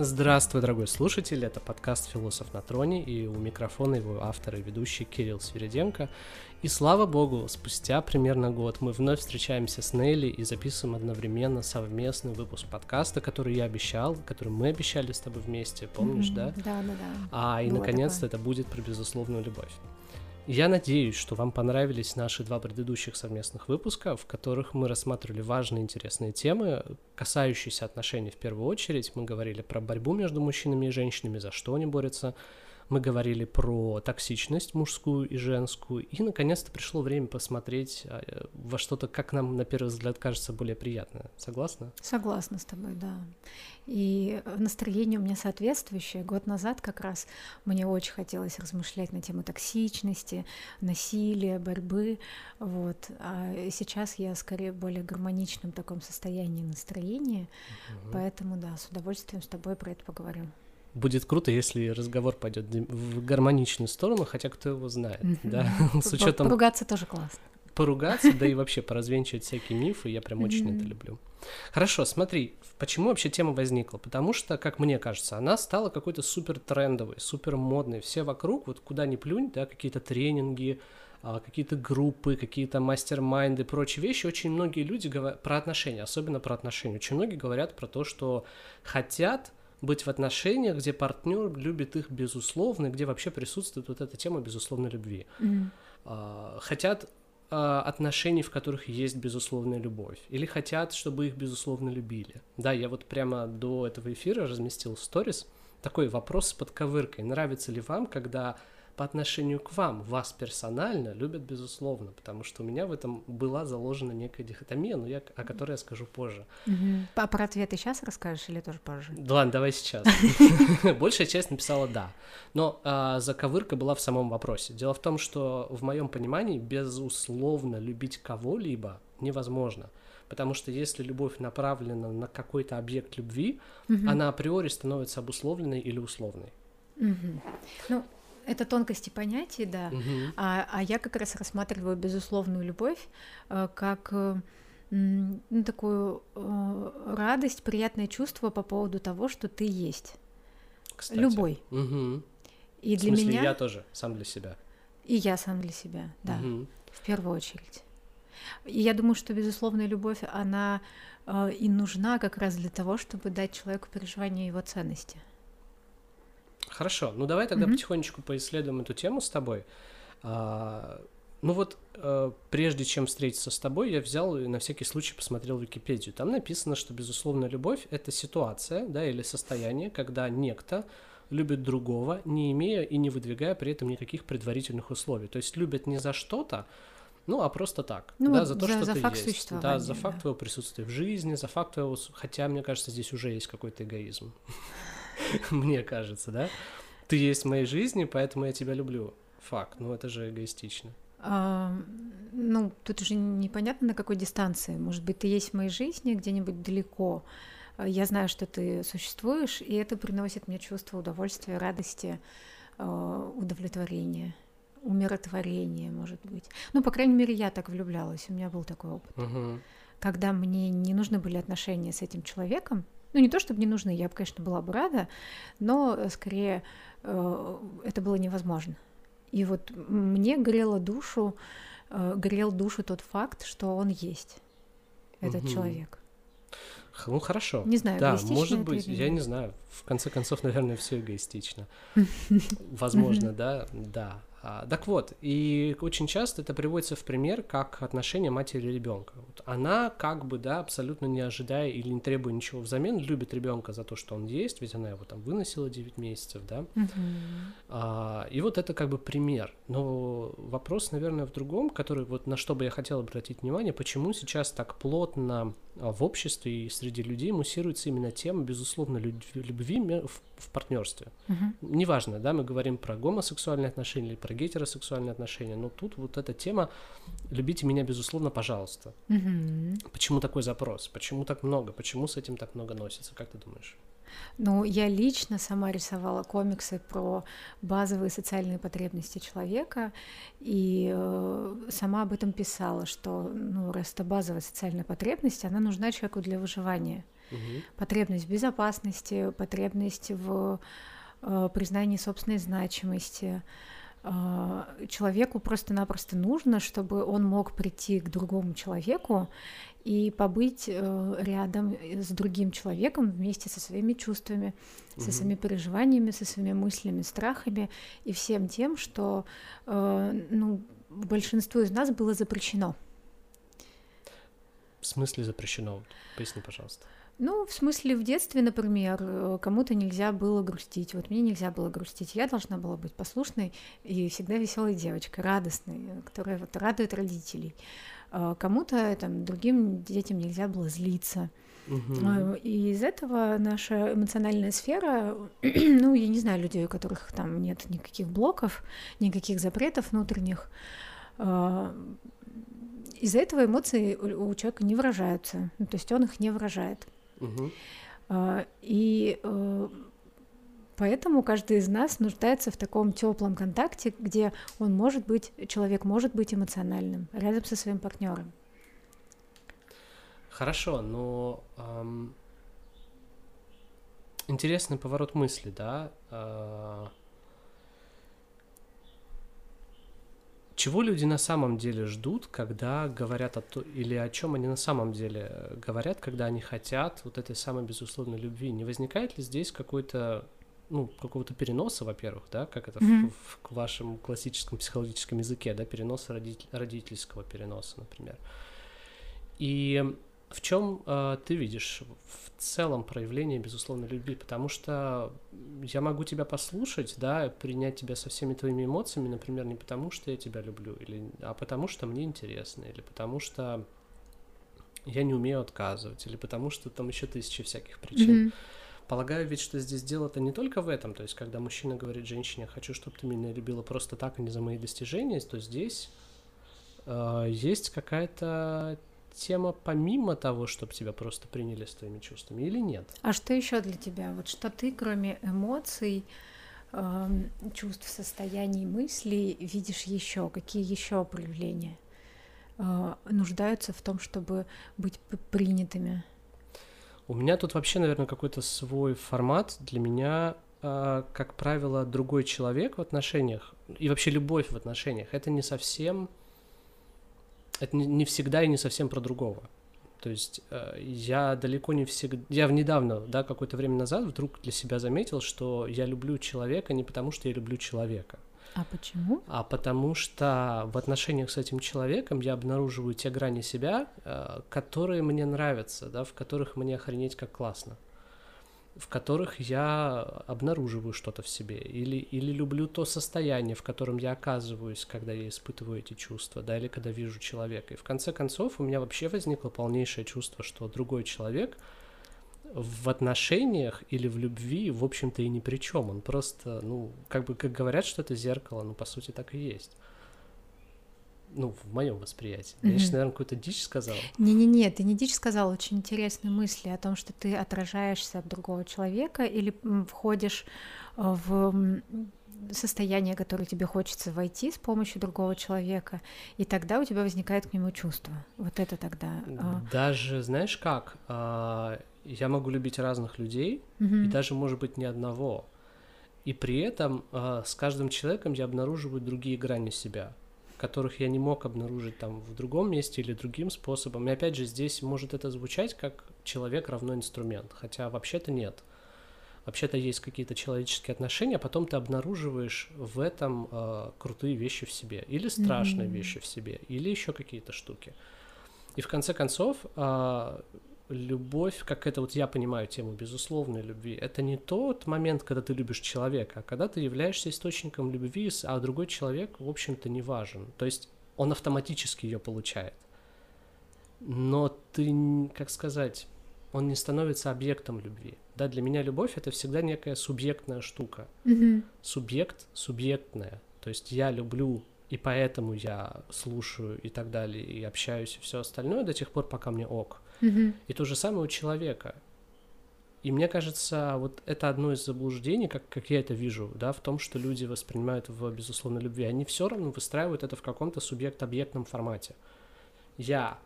Здравствуй, дорогой слушатель, это подкаст «Философ на троне» и у микрофона его автор и ведущий Кирилл Свириденко. И слава богу, спустя примерно год мы вновь встречаемся с Нелли и записываем одновременно совместный выпуск подкаста, который я обещал, который мы обещали с тобой вместе, помнишь, mm-hmm, да? Да, да, да. А, и наконец-то это будет про безусловную любовь. Я надеюсь, что вам понравились наши два предыдущих совместных выпуска, в которых мы рассматривали важные интересные темы, касающиеся отношений в первую очередь. Мы говорили про борьбу между мужчинами и женщинами, за что они борются, мы говорили про токсичность мужскую и женскую, и наконец-то пришло время посмотреть а, во что-то, как нам на первый взгляд кажется, более приятное. Согласна? Согласна с тобой, да. И настроение у меня соответствующее. Год назад как раз мне очень хотелось размышлять на тему токсичности, насилия, борьбы. Вот. А сейчас я скорее в более гармоничном таком состоянии настроения. Угу. Поэтому, да, с удовольствием с тобой про это поговорим будет круто, если разговор пойдет в гармоничную сторону, хотя кто его знает, да, с учетом... Поругаться тоже классно. Поругаться, да и вообще поразвенчивать всякие мифы, я прям очень это люблю. Хорошо, смотри, почему вообще тема возникла? Потому что, как мне кажется, она стала какой-то супер трендовой, супер модной. Все вокруг, вот куда ни плюнь, да, какие-то тренинги, а, какие-то группы, какие-то мастер-майнды, прочие вещи. Очень многие люди говорят про отношения, особенно про отношения. Очень многие говорят про то, что хотят быть в отношениях, где партнер любит их безусловно, где вообще присутствует вот эта тема безусловной любви. Mm-hmm. Хотят а, отношений, в которых есть безусловная любовь, или хотят, чтобы их безусловно любили. Да, я вот прямо до этого эфира разместил сторис такой вопрос с подковыркой. Нравится ли вам, когда по отношению к вам, вас персонально любят, безусловно, потому что у меня в этом была заложена некая дихотомия, но я, о которой я скажу позже. Угу. А про ответы сейчас расскажешь или тоже позже? Да ладно, давай сейчас. Большая часть написала «да». Но а, заковырка была в самом вопросе. Дело в том, что в моем понимании безусловно любить кого-либо невозможно. Потому что если любовь направлена на какой-то объект любви, угу. она априори становится обусловленной или условной. Угу. Ну, это тонкости понятий, да. Угу. А, а я как раз рассматриваю безусловную любовь э, как э, ну, такую э, радость, приятное чувство по поводу того, что ты есть. Кстати. Любой. Угу. И для В смысле, меня. Я тоже сам для себя. И я сам для себя, да. Угу. В первую очередь. И я думаю, что безусловная любовь, она э, и нужна как раз для того, чтобы дать человеку переживание его ценности. Хорошо, ну давай тогда mm-hmm. потихонечку поисследуем эту тему с тобой. А, ну вот, а, прежде чем встретиться с тобой, я взял и на всякий случай посмотрел Википедию. Там написано, что безусловная любовь — это ситуация, да, или состояние, когда некто любит другого, не имея и не выдвигая при этом никаких предварительных условий. То есть любят не за что-то, ну, а просто так, ну, да, вот за то, за, что за ты факт есть, да, за факт да. твоего присутствия в жизни, за факт твоего, хотя мне кажется, здесь уже есть какой-то эгоизм. мне кажется, да? Ты есть в моей жизни, поэтому я тебя люблю. Факт, ну это же эгоистично. А, ну, тут уже непонятно, на какой дистанции. Может быть, ты есть в моей жизни где-нибудь далеко. Я знаю, что ты существуешь, и это приносит мне чувство удовольствия, радости, а, удовлетворения, умиротворения, может быть. Ну, по крайней мере, я так влюблялась, у меня был такой опыт. Угу. Когда мне не нужны были отношения с этим человеком, ну, не то, чтобы не нужны, я бы, конечно, была бы рада, но э, скорее э, это было невозможно. И вот мне грело душу, э, грел душу тот факт, что он есть, этот угу. человек. Ну хорошо. Не знаю, да, может быть, я не знаю. В конце концов, наверное, все эгоистично. Возможно, да, да. А, так вот, и очень часто это приводится в пример как отношение матери и ребенка. Она как бы, да, абсолютно не ожидая или не требуя ничего взамен, любит ребенка за то, что он есть, ведь она его там выносила 9 месяцев, да. А, и вот это как бы пример. Но вопрос, наверное, в другом, который вот на что бы я хотел обратить внимание, почему сейчас так плотно а, в обществе и среди людей муссируется именно тема, безусловно, любви в, в партнерстве. Неважно, да, мы говорим про гомосексуальные отношения или про гетеросексуальные отношения, но тут вот эта тема «любите меня, безусловно, пожалуйста». Угу. Почему такой запрос? Почему так много? Почему с этим так много носится? Как ты думаешь? Ну, я лично сама рисовала комиксы про базовые социальные потребности человека и э, сама об этом писала, что ну, раз это базовая социальная потребность, она нужна человеку для выживания. Угу. Потребность в безопасности, потребность в э, признании собственной значимости. Э, человеку просто-напросто нужно, чтобы он мог прийти к другому человеку и побыть э, рядом с другим человеком вместе со своими чувствами, угу. со своими переживаниями, со своими мыслями, страхами и всем тем, что э, ну, большинству из нас было запрещено. В смысле запрещено? Поясни, пожалуйста. Ну, в смысле, в детстве, например, э, кому-то нельзя было грустить. Вот мне нельзя было грустить. Я должна была быть послушной и всегда веселой девочкой, радостной, которая вот радует родителей. А кому-то, там, другим детям нельзя было злиться. Угу. И из этого наша эмоциональная сфера, ну, я не знаю людей, у которых там нет никаких блоков, никаких запретов внутренних, а, из-за этого эмоции у человека не выражаются, ну, то есть он их не выражает. Угу. И э, поэтому каждый из нас нуждается в таком теплом контакте, где он может быть, человек может быть эмоциональным рядом со своим партнером. Хорошо, но эм, интересный поворот мысли, да? Э, чего люди на самом деле ждут, когда говорят о то, или о чем они на самом деле говорят, когда они хотят вот этой самой безусловной любви? Не возникает ли здесь какой-то ну, какого-то переноса, во-первых, да, как это mm-hmm. в, в вашем классическом психологическом языке, да, переноса родитель, родительского переноса, например. И в чем э, ты видишь в целом проявление безусловной любви? Потому что я могу тебя послушать, да, принять тебя со всеми твоими эмоциями, например, не потому что я тебя люблю, или, а потому что мне интересно, или потому что я не умею отказывать, или потому что там еще тысячи всяких причин. Mm-hmm. Полагаю ведь, что здесь дело-то не только в этом, то есть когда мужчина говорит женщине, хочу, чтобы ты меня любила просто так, а не за мои достижения, то здесь э, есть какая-то тема помимо того, чтобы тебя просто приняли с твоими чувствами или нет? А что еще для тебя? Вот что ты, кроме эмоций, э, чувств, состояний, мыслей, видишь еще? Какие еще проявления э, нуждаются в том, чтобы быть принятыми? У меня тут вообще, наверное, какой-то свой формат. Для меня, э, как правило, другой человек в отношениях и вообще любовь в отношениях это не совсем это не всегда и не совсем про другого. То есть э, я далеко не всегда... Я недавно, да, какое-то время назад вдруг для себя заметил, что я люблю человека не потому, что я люблю человека. А почему? А потому что в отношениях с этим человеком я обнаруживаю те грани себя, э, которые мне нравятся, да, в которых мне охренеть как классно в которых я обнаруживаю что-то в себе, или, или люблю то состояние, в котором я оказываюсь, когда я испытываю эти чувства, да, или когда вижу человека. И в конце концов у меня вообще возникло полнейшее чувство, что другой человек в отношениях или в любви, в общем-то, и ни при чем. Он просто, ну, как бы, как говорят, что это зеркало, ну, по сути, так и есть ну, в моем восприятии. Mm-hmm. Я сейчас, наверное, какую-то дичь сказал. Не-не-не, ты не дичь сказал, очень интересные мысли о том, что ты отражаешься от другого человека или входишь э, в состояние, которое тебе хочется войти с помощью другого человека, и тогда у тебя возникает к нему чувство. Вот это тогда. А. Даже, знаешь как, а, я могу любить разных людей, mm-hmm. и даже, может быть, не одного. И при этом а, с каждым человеком я обнаруживаю другие грани себя которых я не мог обнаружить там в другом месте или другим способом. И опять же, здесь может это звучать как человек равно инструмент, хотя вообще-то нет. Вообще-то есть какие-то человеческие отношения, а потом ты обнаруживаешь в этом э, крутые вещи в себе, или страшные mm-hmm. вещи в себе, или еще какие-то штуки. И в конце концов, э, любовь, как это вот я понимаю тему безусловной любви, это не тот момент, когда ты любишь человека, а когда ты являешься источником любви, а другой человек, в общем-то, не важен. То есть он автоматически ее получает. Но ты, как сказать, он не становится объектом любви. Да, для меня любовь это всегда некая субъектная штука. Mm-hmm. Субъект, субъектная. То есть я люблю и поэтому я слушаю и так далее, и общаюсь, и все остальное до тех пор, пока мне ок. И то же самое у человека. И мне кажется, вот это одно из заблуждений, как, как я это вижу, да, в том, что люди воспринимают в безусловной любви. Они все равно выстраивают это в каком-то субъект-объектном формате. Я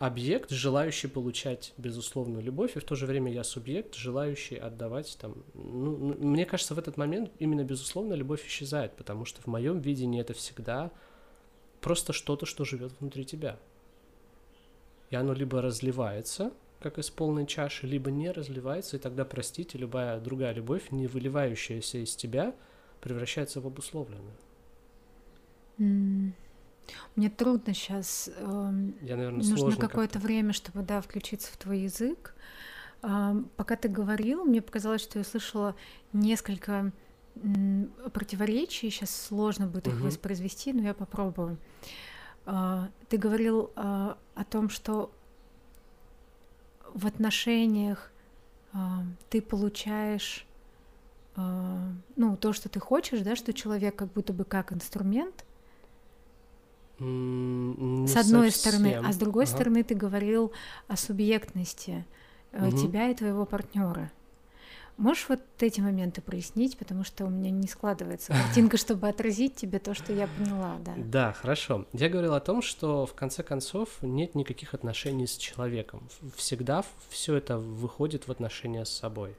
объект, желающий получать безусловную любовь, и в то же время я субъект, желающий отдавать там. Ну, мне кажется, в этот момент именно безусловная любовь исчезает, потому что в моем видении это всегда просто что-то, что живет внутри тебя. И оно либо разливается, как из полной чаши, либо не разливается, и тогда, простите, любая другая любовь, не выливающаяся из тебя, превращается в обусловленную. Mm. Мне трудно сейчас. Э, Я, наверное, нужно какое-то время, чтобы да включиться в твой язык. Э, пока ты говорил, мне показалось, что я слышала несколько противоречий. Сейчас сложно будет их угу. воспроизвести, но я попробую. Э, ты говорил э, о том, что в отношениях э, ты получаешь ну то, что ты хочешь, да, что человек как будто бы как инструмент не с одной совсем. стороны, а с другой ага. стороны ты говорил о субъектности угу. тебя и твоего партнера. Можешь вот эти моменты прояснить, потому что у меня не складывается картинка, чтобы отразить тебе то, что я поняла, да. Да, хорошо. Я говорил о том, что в конце концов нет никаких отношений с человеком. Всегда все это выходит в отношения с собой.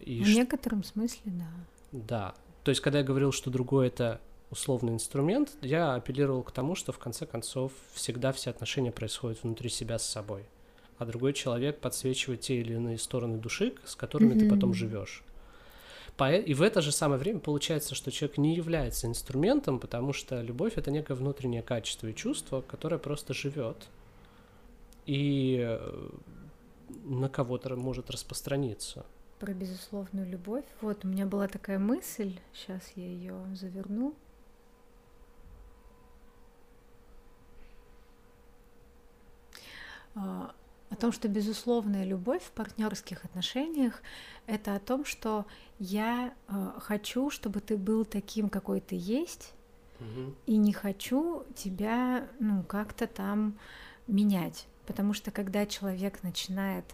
И в ш... некотором смысле, да. Да. То есть, когда я говорил, что другое это условный инструмент, я апеллировал к тому, что в конце концов всегда все отношения происходят внутри себя с собой, а другой человек подсвечивает те или иные стороны души, с которыми mm-hmm. ты потом живешь. И в это же самое время получается, что человек не является инструментом, потому что любовь это некое внутреннее качество и чувство, которое просто живет и э, на кого-то может распространиться. Про безусловную любовь. Вот у меня была такая мысль, сейчас я ее заверну. А, о том, что безусловная любовь в партнерских отношениях это о том, что я э, хочу, чтобы ты был таким, какой ты есть, угу. и не хочу тебя, ну, как-то там менять. Потому что когда человек начинает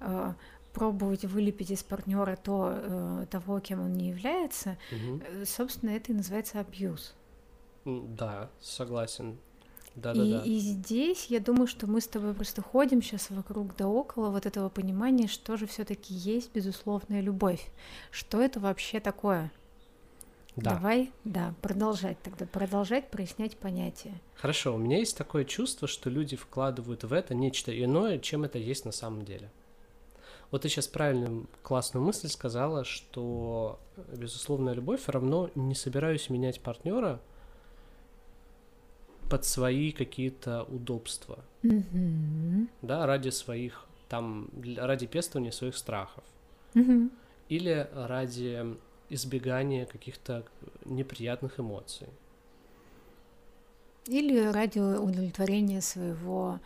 э, пробовать вылепить из партнера то, э, того, кем он не является, угу. собственно, это и называется абьюз. Да, согласен. Да, и, да, да. и здесь я думаю, что мы с тобой просто ходим сейчас вокруг да около вот этого понимания, что же все-таки есть безусловная любовь. Что это вообще такое? Да. Давай, да, продолжать тогда, продолжать прояснять понятие. Хорошо, у меня есть такое чувство, что люди вкладывают в это нечто иное, чем это есть на самом деле. Вот ты сейчас правильную классную мысль сказала, что безусловная любовь равно не собираюсь менять партнера, под свои какие-то удобства, mm-hmm. да, ради своих там ради пестования своих страхов mm-hmm. или ради избегания каких-то неприятных эмоций. Или ради удовлетворения своего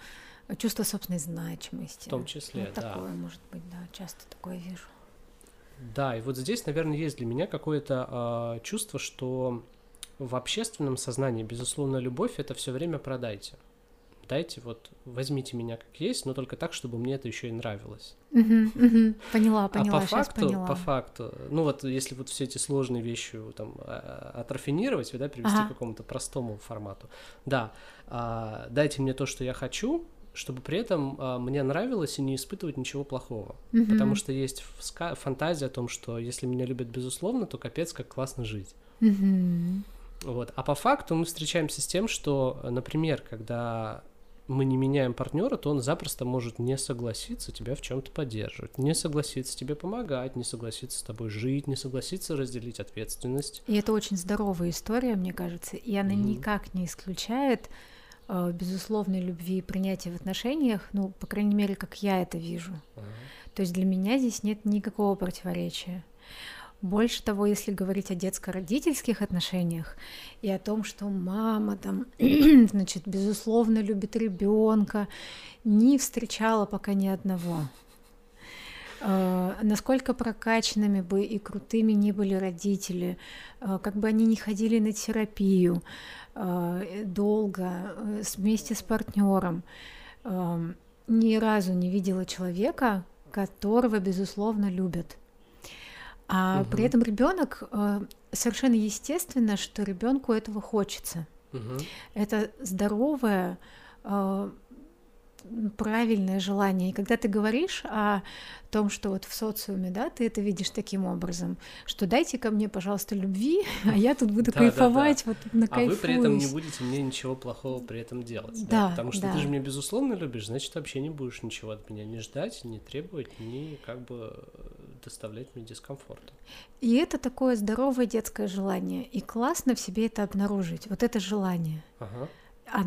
чувства собственной значимости. В том числе, вот да. Такое, может быть, да, часто такое вижу. Да, и вот здесь, наверное, есть для меня какое-то э, чувство, что в общественном сознании, безусловно, любовь это все время продайте. Дайте вот, возьмите меня как есть, но только так, чтобы мне это еще и нравилось. Поняла, поняла. А по факту, поняла. по факту, ну вот если вот все эти сложные вещи там а, отрафинировать, да, привести ага. к какому-то простому формату, да, а, дайте мне то, что я хочу, чтобы при этом а, мне нравилось и не испытывать ничего плохого. Потому что есть фантазия о том, что если меня любят безусловно, то капец, как классно жить. Вот. А по факту мы встречаемся с тем, что, например, когда мы не меняем партнера, то он запросто может не согласиться тебя в чем-то поддерживать, не согласиться тебе помогать, не согласиться с тобой жить, не согласиться разделить ответственность. И это очень здоровая история, мне кажется, и она mm-hmm. никак не исключает э, безусловной любви и принятия в отношениях, ну, по крайней мере, как я это вижу. Uh-huh. То есть для меня здесь нет никакого противоречия. Больше того, если говорить о детско-родительских отношениях и о том, что мама там, значит, безусловно любит ребенка, не встречала пока ни одного. Uh, насколько прокачанными бы и крутыми ни были родители, uh, как бы они ни ходили на терапию uh, долго вместе с партнером, ни разу не видела человека, которого безусловно любят. А угу. при этом ребенок э, совершенно естественно, что ребенку этого хочется. Угу. Это здоровое, э, правильное желание. И когда ты говоришь о том, что вот в социуме, да, ты это видишь таким образом, что дайте ко мне, пожалуйста, любви, а я тут буду кайфовать, вот на А вы при этом не будете мне ничего плохого при этом делать, да, потому что ты же меня безусловно любишь, значит вообще не будешь ничего от меня не ждать, не требовать, не как бы доставлять мне дискомфорт. И это такое здоровое детское желание, и классно в себе это обнаружить, вот это желание. Ага. А,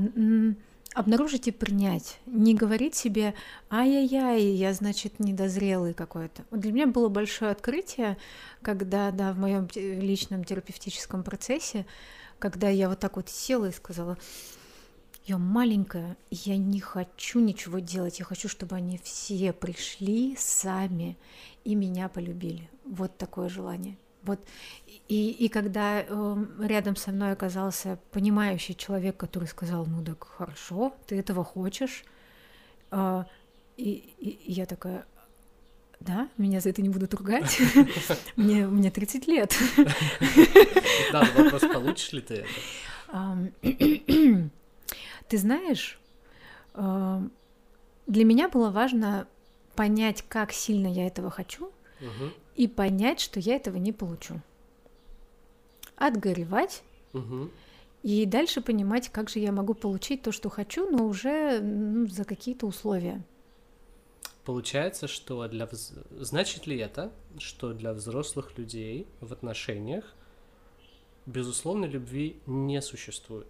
обнаружить и принять. Не говорить себе, ай-яй-яй, я, значит, недозрелый какой-то. Вот для меня было большое открытие, когда, да, в моем личном терапевтическом процессе, когда я вот так вот села и сказала, я маленькая, я не хочу ничего делать, я хочу, чтобы они все пришли сами и меня полюбили. Вот такое желание. Вот и, и когда э, рядом со мной оказался понимающий человек, который сказал, ну так хорошо, ты этого хочешь, э, и, и, я такая, да, меня за это не будут ругать, мне, мне 30 лет. Да, вопрос, получишь ли ты это? Ты знаешь, для меня было важно понять, как сильно я этого хочу, и понять, что я этого не получу. Отгоревать. Угу. И дальше понимать, как же я могу получить то, что хочу, но уже ну, за какие-то условия. Получается, что для вз... значит ли это, что для взрослых людей в отношениях безусловной любви не существует?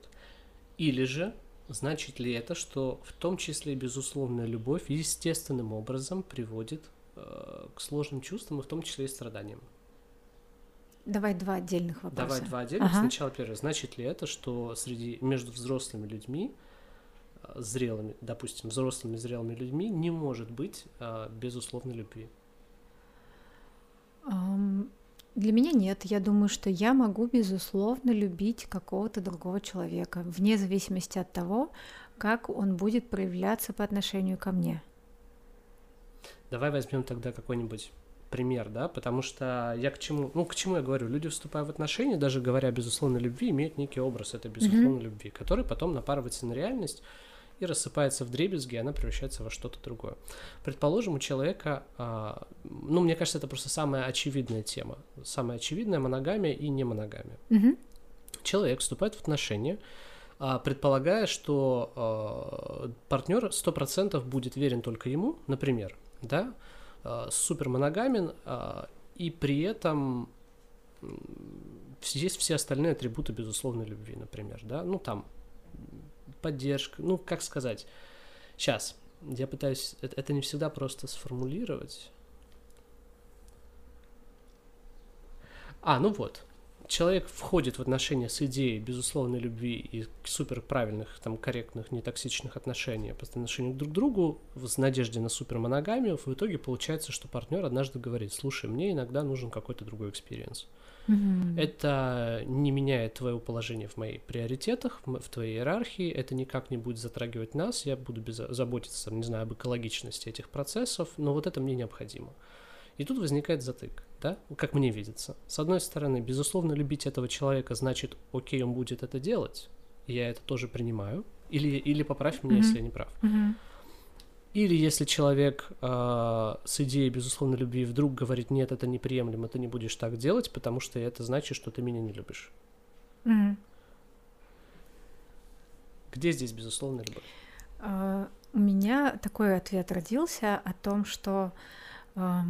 Или же значит ли это, что в том числе безусловная любовь естественным образом приводит к сложным чувствам, и в том числе и страданиям. Давай два отдельных вопроса. Давай два отдельных. Ага. Сначала первое. Значит ли это, что среди между взрослыми людьми, э, зрелыми, допустим, взрослыми зрелыми людьми не может быть а, безусловной любви? Для меня нет. Я думаю, что я могу безусловно любить какого-то другого человека, вне зависимости от того, как он будет проявляться по отношению ко мне. Давай возьмем тогда какой-нибудь пример, да, потому что я к чему, ну, к чему я говорю, люди, вступая в отношения, даже говоря о безусловной любви, имеют некий образ этой безусловной mm-hmm. любви, который потом напарывается на реальность и рассыпается в дребезги, и она превращается во что-то другое. Предположим, у человека, а, ну, мне кажется, это просто самая очевидная тема, самая очевидная моногамия и не моногамия. Mm-hmm. Человек вступает в отношения, а, предполагая, что а, партнер 100% будет верен только ему, например, да, э, супер моногамен, э, и при этом есть все остальные атрибуты безусловной любви, например, да, ну там поддержка, ну как сказать, сейчас я пытаюсь, это, это не всегда просто сформулировать. А, ну вот, человек входит в отношения с идеей безусловной любви и супер правильных, там, корректных, нетоксичных отношений по отношению друг к другу, с надеждой на супер моногамию, в итоге получается, что партнер однажды говорит, слушай, мне иногда нужен какой-то другой experience. Mm-hmm. Это не меняет твоего положения в моих приоритетах, в твоей иерархии, это никак не будет затрагивать нас, я буду без... заботиться, не знаю, об экологичности этих процессов, но вот это мне необходимо. И тут возникает затык да, как мне видится. С одной стороны, безусловно, любить этого человека значит, окей, он будет это делать, я это тоже принимаю, или, или поправь меня, mm-hmm. если я не прав. Mm-hmm. Или если человек э, с идеей безусловной любви вдруг говорит, нет, это неприемлемо, ты не будешь так делать, потому что это значит, что ты меня не любишь. Mm-hmm. Где здесь безусловная любовь? Uh, у меня такой ответ родился о том, что uh,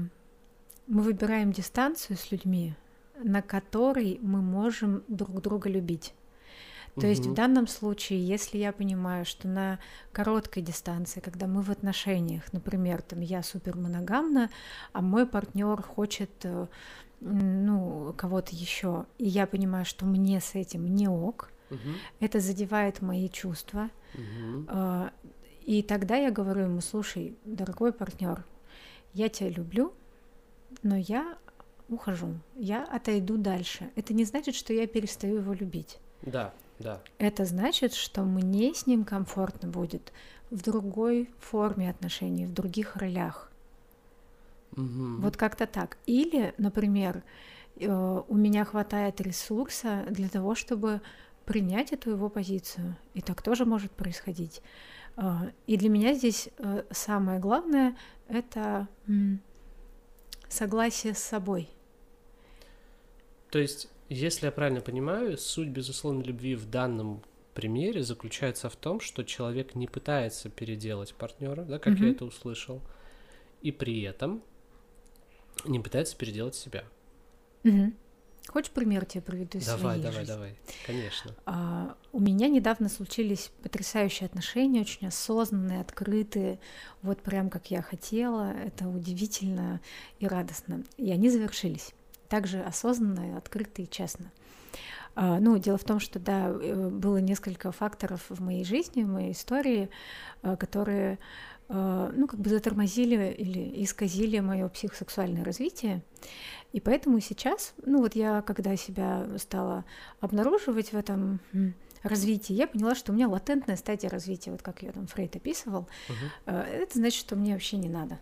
мы выбираем дистанцию с людьми, на которой мы можем друг друга любить. То угу. есть в данном случае, если я понимаю, что на короткой дистанции, когда мы в отношениях, например, там я супер моногамна, а мой партнер хочет э, ну кого-то еще, и я понимаю, что мне с этим не ок, угу. это задевает мои чувства, угу. и тогда я говорю ему, слушай, дорогой партнер, я тебя люблю, но я ухожу, я отойду дальше. Это не значит, что я перестаю его любить. Да, да. Это значит, что мне с ним комфортно будет в другой форме отношений, в других ролях. Угу. Вот как-то так. Или, например, э, у меня хватает ресурса для того, чтобы принять эту его позицию. И так тоже может происходить. А, и для меня здесь э, самое главное — это согласие с собой. То есть, если я правильно понимаю, суть безусловной любви в данном примере заключается в том, что человек не пытается переделать партнера, да, как mm-hmm. я это услышал, и при этом не пытается переделать себя. Mm-hmm. Хочешь пример тебе приведу из Давай, давай, жизни? давай, конечно. А, у меня недавно случились потрясающие отношения, очень осознанные, открытые, вот прям как я хотела. Это удивительно и радостно. И они завершились. Также осознанно, открыто и честно. А, ну, дело в том, что да, э, было несколько факторов в моей жизни, в моей истории, а, которые ну, как бы затормозили или исказили мое психосексуальное развитие. И поэтому сейчас, ну вот я, когда себя стала обнаруживать в этом развитии, я поняла, что у меня латентная стадия развития, вот как ее там Фрейд описывал, uh-huh. это значит, что мне вообще не надо.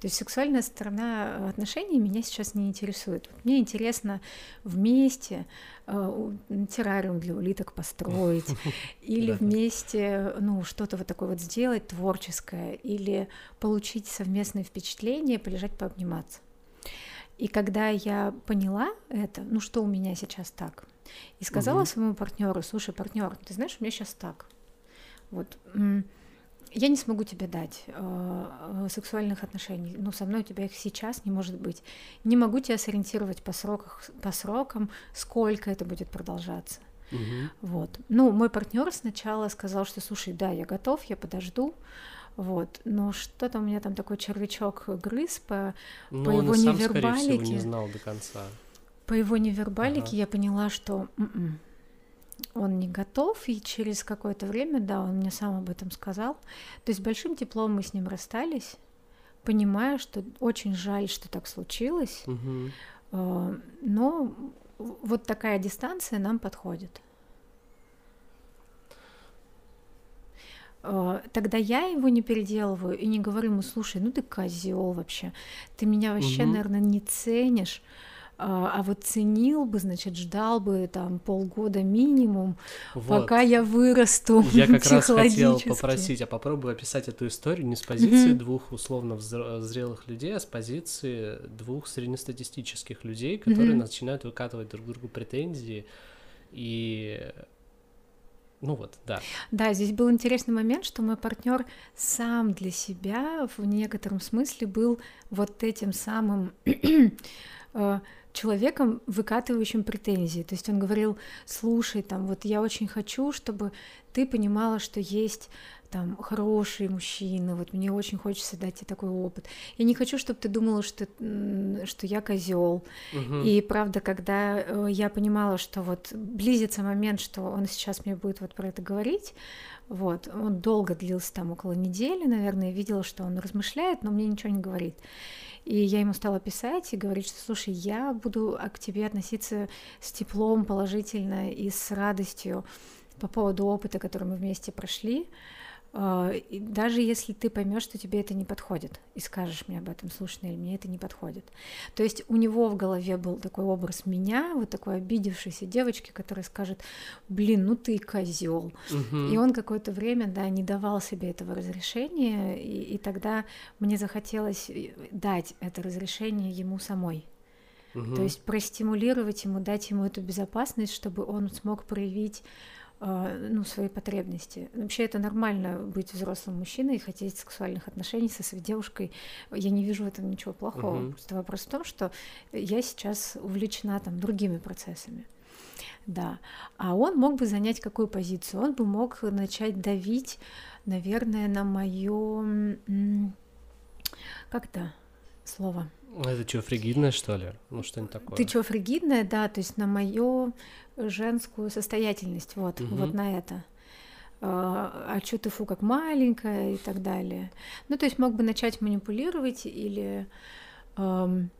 То есть сексуальная сторона отношений меня сейчас не интересует. Мне интересно вместе э, террариум для улиток построить, или вместе, ну, что-то вот такое вот сделать творческое, или получить совместное впечатление, полежать, пообниматься. И когда я поняла это, ну что у меня сейчас так, и сказала угу. своему партнеру, слушай, партнер, ты знаешь, у меня сейчас так. Вот я не смогу тебе дать э, сексуальных отношений. Ну, со мной у тебя их сейчас не может быть. Не могу тебя сориентировать по, сроках, по срокам, сколько это будет продолжаться. Угу. Вот. Ну, мой партнер сначала сказал, что слушай, да, я готов, я подожду. Вот, но что-то у меня там такой червячок грыз по, но по его сам, невербалике. Всего, не знал до конца. По его невербалике ага. я поняла, что м-м, он не готов, и через какое-то время, да, он мне сам об этом сказал. То есть большим теплом мы с ним расстались, понимая, что очень жаль, что так случилось, угу. но вот такая дистанция нам подходит. А, тогда я его не переделываю и не говорю ему, слушай, ну ты козел вообще, ты меня вообще, угу. наверное, не ценишь, а, а вот ценил бы, значит, ждал бы там полгода минимум, вот. пока я вырасту. Я как раз хотел попросить, а попробуй описать эту историю не с позиции mm двух условно зрелых людей, а с позиции двух среднестатистических людей, которые mm начинают выкатывать друг другу претензии и ну вот, да. Да, здесь был интересный момент, что мой партнер сам для себя в некотором смысле был вот этим самым э, человеком, выкатывающим претензии. То есть он говорил, слушай, там, вот я очень хочу, чтобы ты понимала, что есть там хорошие мужчины, вот мне очень хочется дать тебе такой опыт. Я не хочу, чтобы ты думала, что, что я козел. Угу. И правда, когда э, я понимала, что вот близится момент, что он сейчас мне будет вот про это говорить, вот, он долго длился там около недели, наверное, видела, что он размышляет, но мне ничего не говорит. И я ему стала писать и говорить, что, слушай, я буду к тебе относиться с теплом, положительно и с радостью по поводу опыта, который мы вместе прошли. А, и даже если ты поймешь, что тебе это не подходит, и скажешь мне об этом, слушай, или мне это не подходит. То есть у него в голове был такой образ меня, вот такой обидевшейся девочки, которая скажет, блин, ну ты козел. Угу. И он какое-то время, да, не давал себе этого разрешения, и, и тогда мне захотелось э, дать это разрешение ему самой. Угу. То есть простимулировать ему, дать ему эту безопасность, чтобы он смог проявить ну, свои потребности. Вообще это нормально быть взрослым мужчиной и хотеть сексуальных отношений со своей девушкой. Я не вижу в этом ничего плохого. Угу. Просто вопрос в том, что я сейчас увлечена там другими процессами. Да. А он мог бы занять какую позицию? Он бы мог начать давить, наверное, на мое как-то слово. Это что, фригидное, что ли? Ну, что-нибудь такое. Ты что, фригидное, да, то есть на мое женскую состоятельность, вот, угу. вот на это. А, а что ты фу, как маленькая и так далее. Ну, то есть мог бы начать манипулировать или эм,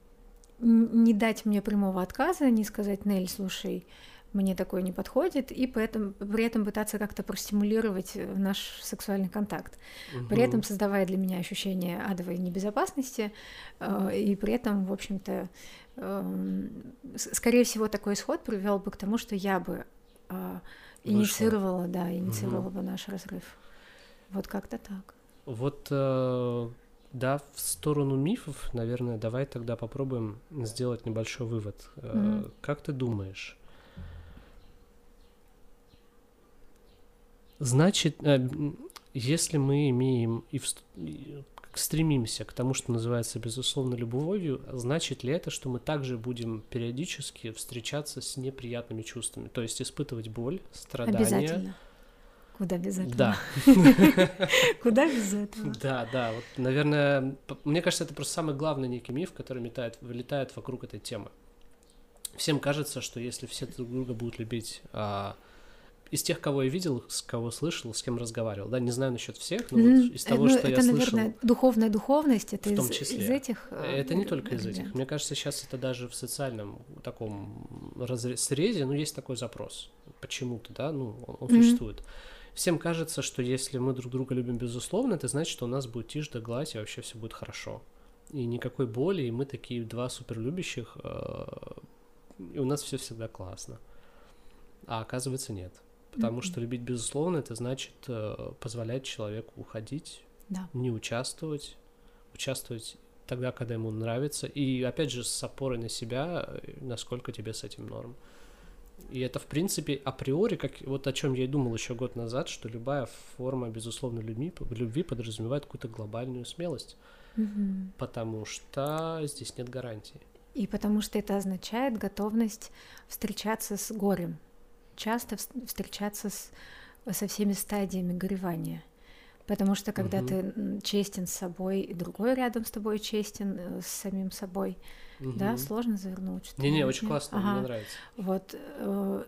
не дать мне прямого отказа, не сказать, Нель, слушай, мне такое не подходит, и поэтому, при этом пытаться как-то простимулировать э, наш сексуальный контакт, угу. при этом создавая для меня ощущение адовой небезопасности, э, и при этом, в общем-то, э, скорее всего, такой исход привел бы к тому, что я бы э, инициировала, да, инициировала угу. бы наш разрыв. Вот как-то так. Вот, э, да, в сторону мифов, наверное, давай тогда попробуем сделать небольшой вывод. Mm-hmm. Как ты думаешь? Значит, э, если мы имеем и, в, и стремимся к тому, что называется безусловно любовью, значит ли это, что мы также будем периодически встречаться с неприятными чувствами, то есть испытывать боль, страдания? Обязательно. Куда без этого? Да. Куда без этого? Да, да. Вот, наверное, мне кажется, это просто самый главный некий миф, который метает, вылетает вокруг этой темы. Всем кажется, что если все друг друга будут любить а, из тех, кого я видел, с кого слышал, с кем разговаривал, да, не знаю насчет всех, но mm-hmm. вот из того, ну, что это, я наверное, слышал, духовная духовность, это в том из, числе. из этих. Это не только из этих. Мне кажется, сейчас это даже в социальном таком разрезе, срезе, ну есть такой запрос, почему-то, да, ну он, он mm-hmm. существует. Всем кажется, что если мы друг друга любим безусловно, это значит, что у нас будет тишь да гладь, и вообще все будет хорошо. И никакой боли, и мы такие два суперлюбящих, э, и у нас все всегда классно. А оказывается, нет. Потому mm-hmm. что любить безусловно это значит э, позволять человеку уходить, да. не участвовать, участвовать тогда, когда ему нравится, и опять же с опорой на себя, э, насколько тебе с этим норм. И это, в принципе, априори, как вот о чем я и думал еще год назад, что любая форма, безусловно, любви, любви подразумевает какую-то глобальную смелость, угу. потому что здесь нет гарантии. И потому что это означает готовность встречаться с горем, часто встречаться с, со всеми стадиями горевания. Потому что когда угу. ты честен с собой, и другой рядом с тобой честен э, с самим собой, угу. да, сложно завернуть. Не-не, очень классно, ага. мне нравится. Вот э,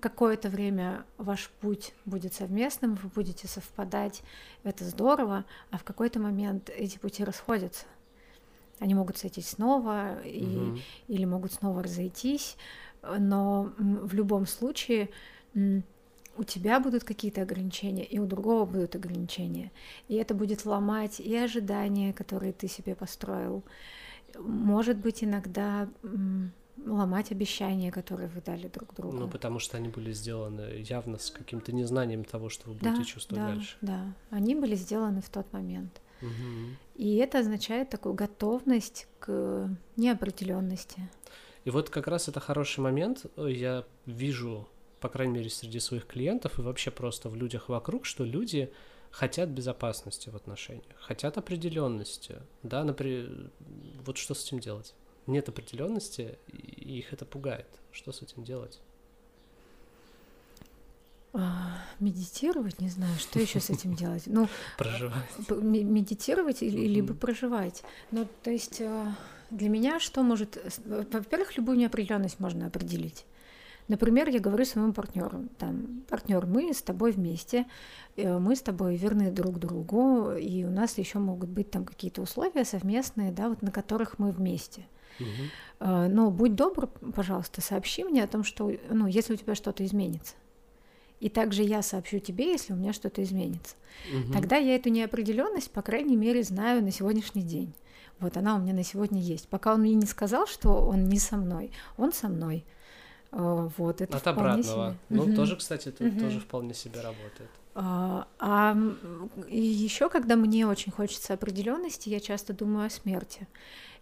какое-то время ваш путь будет совместным, вы будете совпадать, это здорово, а в какой-то момент эти пути расходятся. Они могут сойтись снова и, угу. или могут снова разойтись, но в любом случае у тебя будут какие-то ограничения, и у другого будут ограничения. И это будет ломать и ожидания, которые ты себе построил. Может быть, иногда ломать обещания, которые вы дали друг другу. Ну, потому что они были сделаны явно с каким-то незнанием того, что вы будете да, чувствовать да, дальше. Да, они были сделаны в тот момент. Угу. И это означает такую готовность к неопределенности. И вот как раз это хороший момент. Я вижу по крайней мере, среди своих клиентов и вообще просто в людях вокруг, что люди хотят безопасности в отношениях, хотят определенности, да, например, вот что с этим делать? Нет определенности, и их это пугает. Что с этим делать? А, медитировать, не знаю, что еще с этим делать. Ну, проживать. Медитировать или либо проживать. Ну, то есть э, для меня что может... Во-первых, любую неопределенность можно определить. Например, я говорю своему партнеру, там, партнер, мы с тобой вместе, э, мы с тобой верны друг другу, и у нас еще могут быть там какие-то условия совместные, да, вот на которых мы вместе. Угу. Но будь добр, пожалуйста, сообщи мне о том, что, ну, если у тебя что-то изменится. И также я сообщу тебе, если у меня что-то изменится. Угу. Тогда я эту неопределенность, по крайней мере, знаю на сегодняшний день. Вот она у меня на сегодня есть. Пока он мне не сказал, что он не со мной, он со мной. А, вот, это От обратного. Себе. Ну, угу. тоже, кстати, это угу. тоже вполне себе работает. А, а еще, когда мне очень хочется определенности, я часто думаю о смерти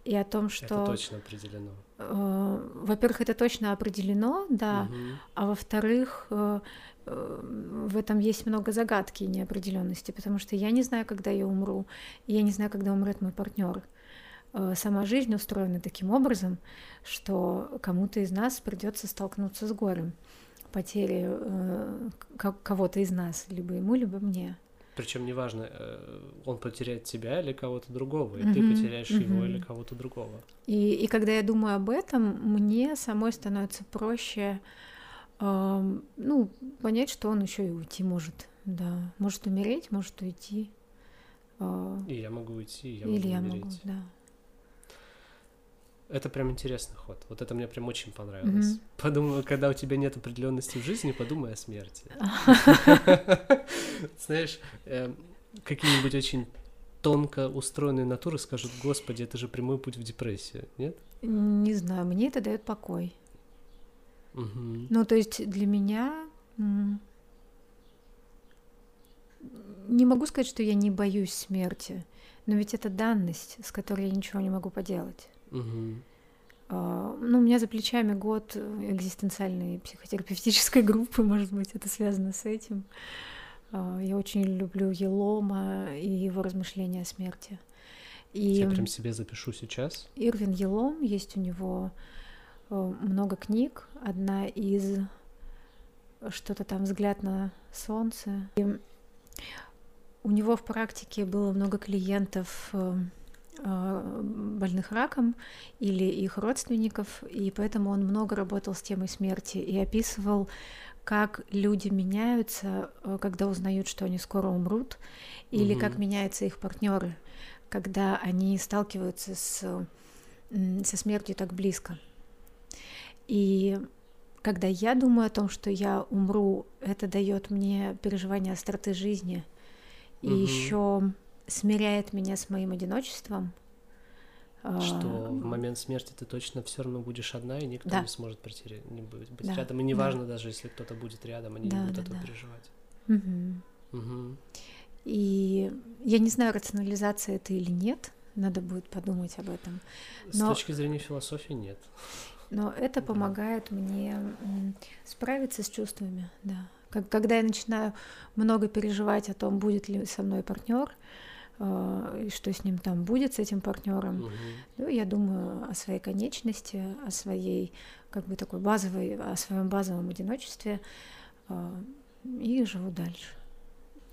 и о том, что... Это точно определено. Э, во-первых, это точно определено, да, угу. а во-вторых, э, э, в этом есть много загадки и неопределенности, потому что я не знаю, когда я умру, и я не знаю, когда умрет мой партнер. Э, сама жизнь устроена таким образом, что кому-то из нас придется столкнуться с горем потери э, кого-то из нас, либо ему, либо мне. Причем неважно, э, он потеряет тебя или кого-то другого, и mm-hmm. ты потеряешь mm-hmm. его или кого-то другого. И, и когда я думаю об этом, мне самой становится проще, э, ну, понять, что он еще и уйти может, да, может умереть, может уйти. Э, и я могу уйти, и я или могу я умереть. могу, да. Это прям интересный ход. Вот это мне прям очень понравилось. Mm-hmm. Подумаю, когда у тебя нет определенности в жизни, подумай о смерти. Знаешь, эм, какие-нибудь очень тонко устроенные натуры скажут, господи, это же прямой путь в депрессию, нет? Не знаю, мне это дает покой. Угу. Ну, то есть для меня не могу сказать, что я не боюсь смерти, но ведь это данность, с которой я ничего не могу поделать. Угу. Ну, у меня за плечами год экзистенциальной психотерапевтической группы, может быть, это связано с этим. А, я очень люблю Елома и его размышления о смерти. И я прям себе запишу сейчас. Ирвин Елом, есть у него много книг. Одна из что-то там «Взгляд на солнце». И у него в практике было много клиентов э, э, больных раком или их родственников, и поэтому он много работал с темой смерти и описывал, как люди меняются, э, когда узнают, что они скоро умрут, или угу. как меняются их партнеры, когда они сталкиваются с, со смертью так близко. И когда я думаю о том, что я умру, это дает мне переживание остроты жизни и угу. еще смиряет меня с моим одиночеством. Что а, в момент смерти ты точно все равно будешь одна, и никто да. не сможет прийти, не будет быть да. рядом. И неважно, да. даже если кто-то будет рядом, они да, не будут да, этого да. переживать. Угу. Угу. И я не знаю, рационализация это или нет, надо будет подумать об этом. Но... С точки зрения философии нет. Но это помогает мне справиться с чувствами, да. Как, когда я начинаю много переживать о том, будет ли со мной партнер, э, и что с ним там будет, с этим партнером, угу. ну, я думаю о своей конечности, о своей, как бы такой базовой, о своем базовом одиночестве э, и живу дальше.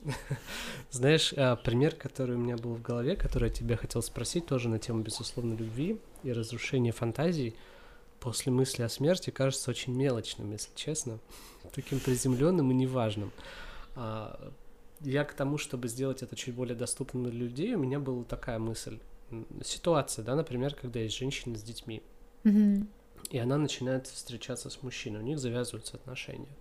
Знаешь, а, пример, который у меня был в голове, который я тебя хотел спросить, тоже на тему, безусловно, любви и разрушения фантазий – после мысли о смерти кажется очень мелочным, если честно, таким приземленным и неважным. А, я к тому, чтобы сделать это чуть более доступным для людей, у меня была такая мысль. Ситуация, да, например, когда есть женщина с детьми, mm-hmm. и она начинает встречаться с мужчиной, у них завязываются отношения.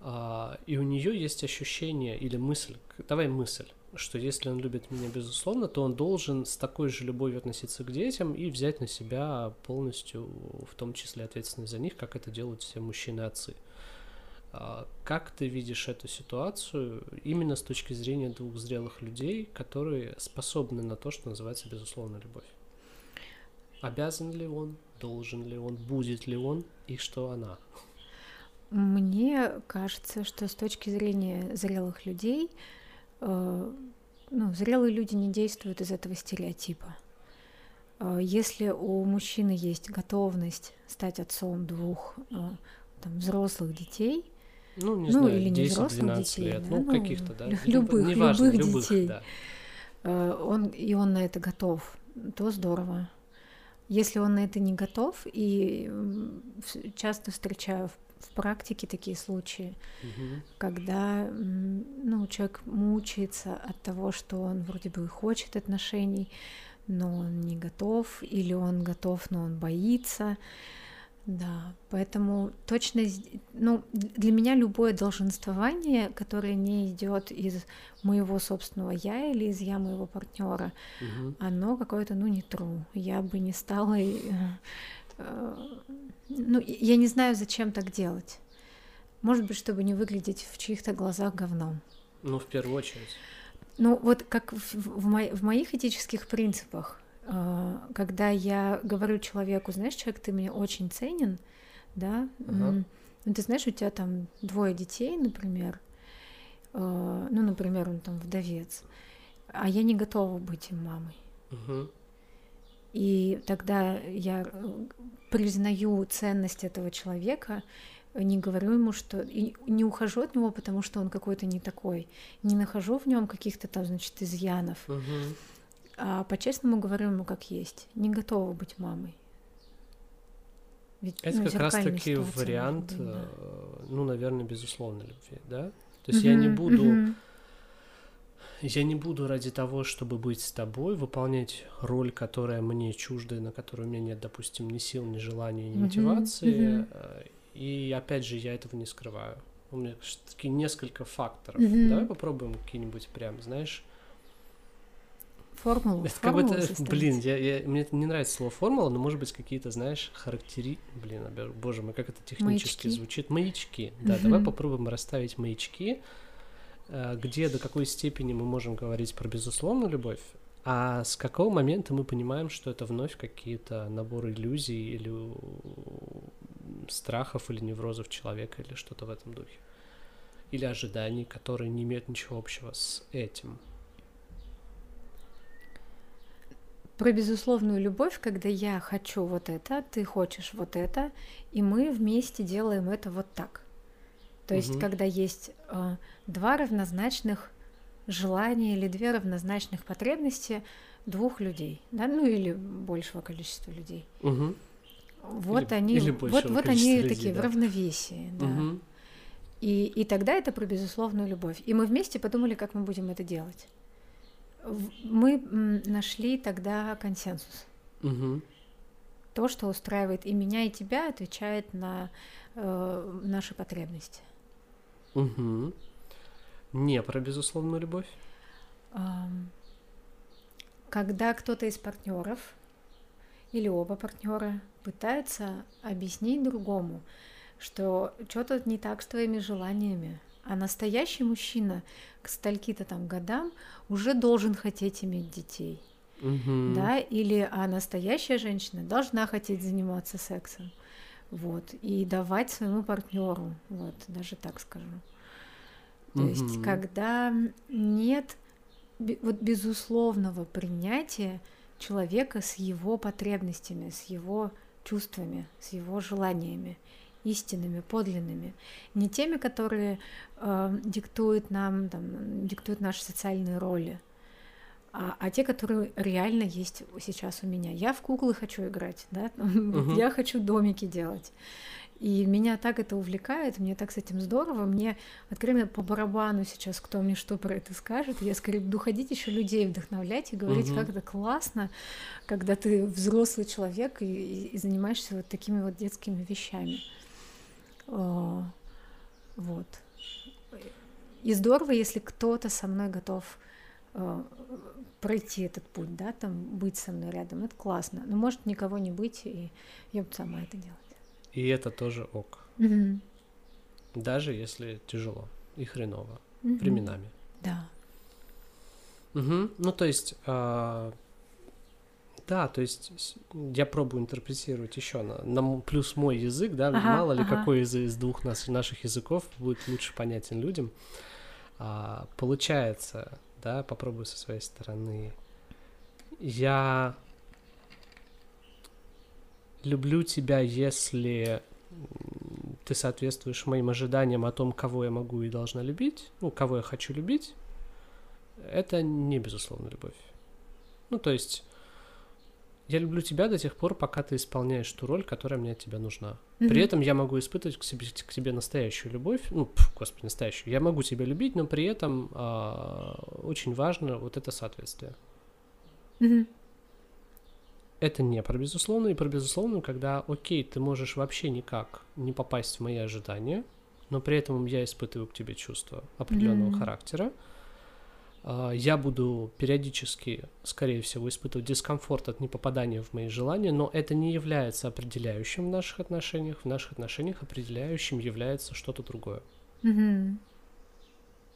А, и у нее есть ощущение или мысль, давай мысль, что если он любит меня безусловно, то он должен с такой же любовью относиться к детям и взять на себя полностью, в том числе ответственность за них, как это делают все мужчины-отцы. А, как ты видишь эту ситуацию именно с точки зрения двух зрелых людей, которые способны на то, что называется безусловная любовь? Обязан ли он, должен ли он, будет ли он и что она? Мне кажется, что с точки зрения зрелых людей ну, зрелые люди не действуют из этого стереотипа. Э, если у мужчины есть готовность стать отцом двух э, там, взрослых детей, ну, не ну знаю, или не взрослых детей, лет, да, ну, ну каких-то, да, любых, неважно, любых, любых детей, да. он, и он на это готов, то здорово. Если он на это не готов, и часто встречаю в практике такие случаи, угу. когда ну, человек мучается от того, что он вроде бы хочет отношений, но он не готов, или он готов, но он боится. Да, поэтому точно, ну, для меня любое долженствование, которое не идет из моего собственного я или из я моего партнера, угу. оно какое-то, ну, не true. Я бы не стала ну, я не знаю, зачем так делать. Может быть, чтобы не выглядеть в чьих-то глазах говном. Ну, в первую очередь. Ну, вот как в, в, мо в моих этических принципах, э, когда я говорю человеку, знаешь, человек, ты мне очень ценен, да, ага. ну, ты знаешь, у тебя там двое детей, например, э, ну, например, он там вдовец, а я не готова быть им мамой. Угу. И тогда я э, признаю ценность этого человека, не говорю ему, что и не ухожу от него, потому что он какой-то не такой, не нахожу в нем каких-то там, значит, изъянов, угу. а по-честному говорю ему как есть, не готова быть мамой. Ведь, Это ну, как раз-таки вариант, быть, да. Э, ну, наверное, безусловной любви, да? То есть угу, я не буду угу я не буду ради того, чтобы быть с тобой, выполнять роль, которая мне чужда, на которую у меня нет, допустим, ни сил, ни желания, ни мотивации. Mm-hmm. И опять же, я этого не скрываю. У меня таки несколько факторов. Mm-hmm. Давай попробуем какие-нибудь прям, знаешь. Формулу. Это как будто, блин, я, я, мне не нравится слово формула, но может быть какие-то, знаешь, характери... Блин, боже мой, как это технически маячки. звучит. Маячки. Да, mm-hmm. давай попробуем расставить маячки где до какой степени мы можем говорить про безусловную любовь, а с какого момента мы понимаем, что это вновь какие-то наборы иллюзий или страхов или неврозов человека или что-то в этом духе? Или ожиданий, которые не имеют ничего общего с этим? Про безусловную любовь, когда я хочу вот это, ты хочешь вот это, и мы вместе делаем это вот так. То есть, угу. когда есть э, два равнозначных желания или две равнозначных потребности двух людей, да, ну или большего количества людей. Угу. Вот или, они, или вот, вот они людей, такие да. в равновесии, да. Угу. И, и тогда это про безусловную любовь. И мы вместе подумали, как мы будем это делать. Мы нашли тогда консенсус. Угу. То, что устраивает и меня, и тебя, отвечает на э, наши потребности. Угу. Не про безусловную любовь. Когда кто-то из партнеров или оба партнера пытаются объяснить другому, что что-то не так с твоими желаниями, а настоящий мужчина к стальки-то там годам уже должен хотеть иметь детей. Угу. Да, или а настоящая женщина должна хотеть заниматься сексом. Вот, и давать своему партнеру, вот, даже так скажу. То угу. есть, когда нет вот безусловного принятия человека с его потребностями, с его чувствами, с его желаниями, истинными, подлинными, не теми, которые э, диктуют нам, там, диктуют наши социальные роли, а, а те, которые реально есть сейчас у меня. Я в куклы хочу играть, да, uh-huh. я хочу домики делать. И меня так это увлекает, мне так с этим здорово. Мне откровенно по барабану сейчас, кто мне что про это скажет. Я скорее буду ходить еще людей вдохновлять и говорить, угу. как это классно, когда ты взрослый человек и, и, и занимаешься вот такими вот детскими вещами. О, вот. И здорово, если кто-то со мной готов пройти этот путь, да, там быть со мной рядом, это классно. Но может никого не быть, и я буду сама это делать. И это тоже ок. Угу. Даже если тяжело и хреново. Угу. Временами. Да. Угу. Ну, то есть, э, да, то есть я пробую интерпретировать еще на, на плюс мой язык, да, ага, мало ли ага. какой из, из двух нас, наших языков будет лучше понятен людям. А, получается, да, попробую со своей стороны. Я люблю тебя, если ты соответствуешь моим ожиданиям о том, кого я могу и должна любить, ну, кого я хочу любить, это не безусловно любовь. Ну, то есть, я люблю тебя до тех пор, пока ты исполняешь ту роль, которая мне от тебя нужна. Mm-hmm. При этом я могу испытывать к себе, к тебе настоящую любовь, ну, пф, господи, настоящую. Я могу тебя любить, но при этом а, очень важно вот это соответствие. Mm-hmm это не про безусловную, и про безусловную, когда, окей, ты можешь вообще никак не попасть в мои ожидания, но при этом я испытываю к тебе чувства определенного mm-hmm. характера. А, я буду периодически, скорее всего, испытывать дискомфорт от непопадания в мои желания, но это не является определяющим в наших отношениях. В наших отношениях определяющим является что-то другое. Mm-hmm.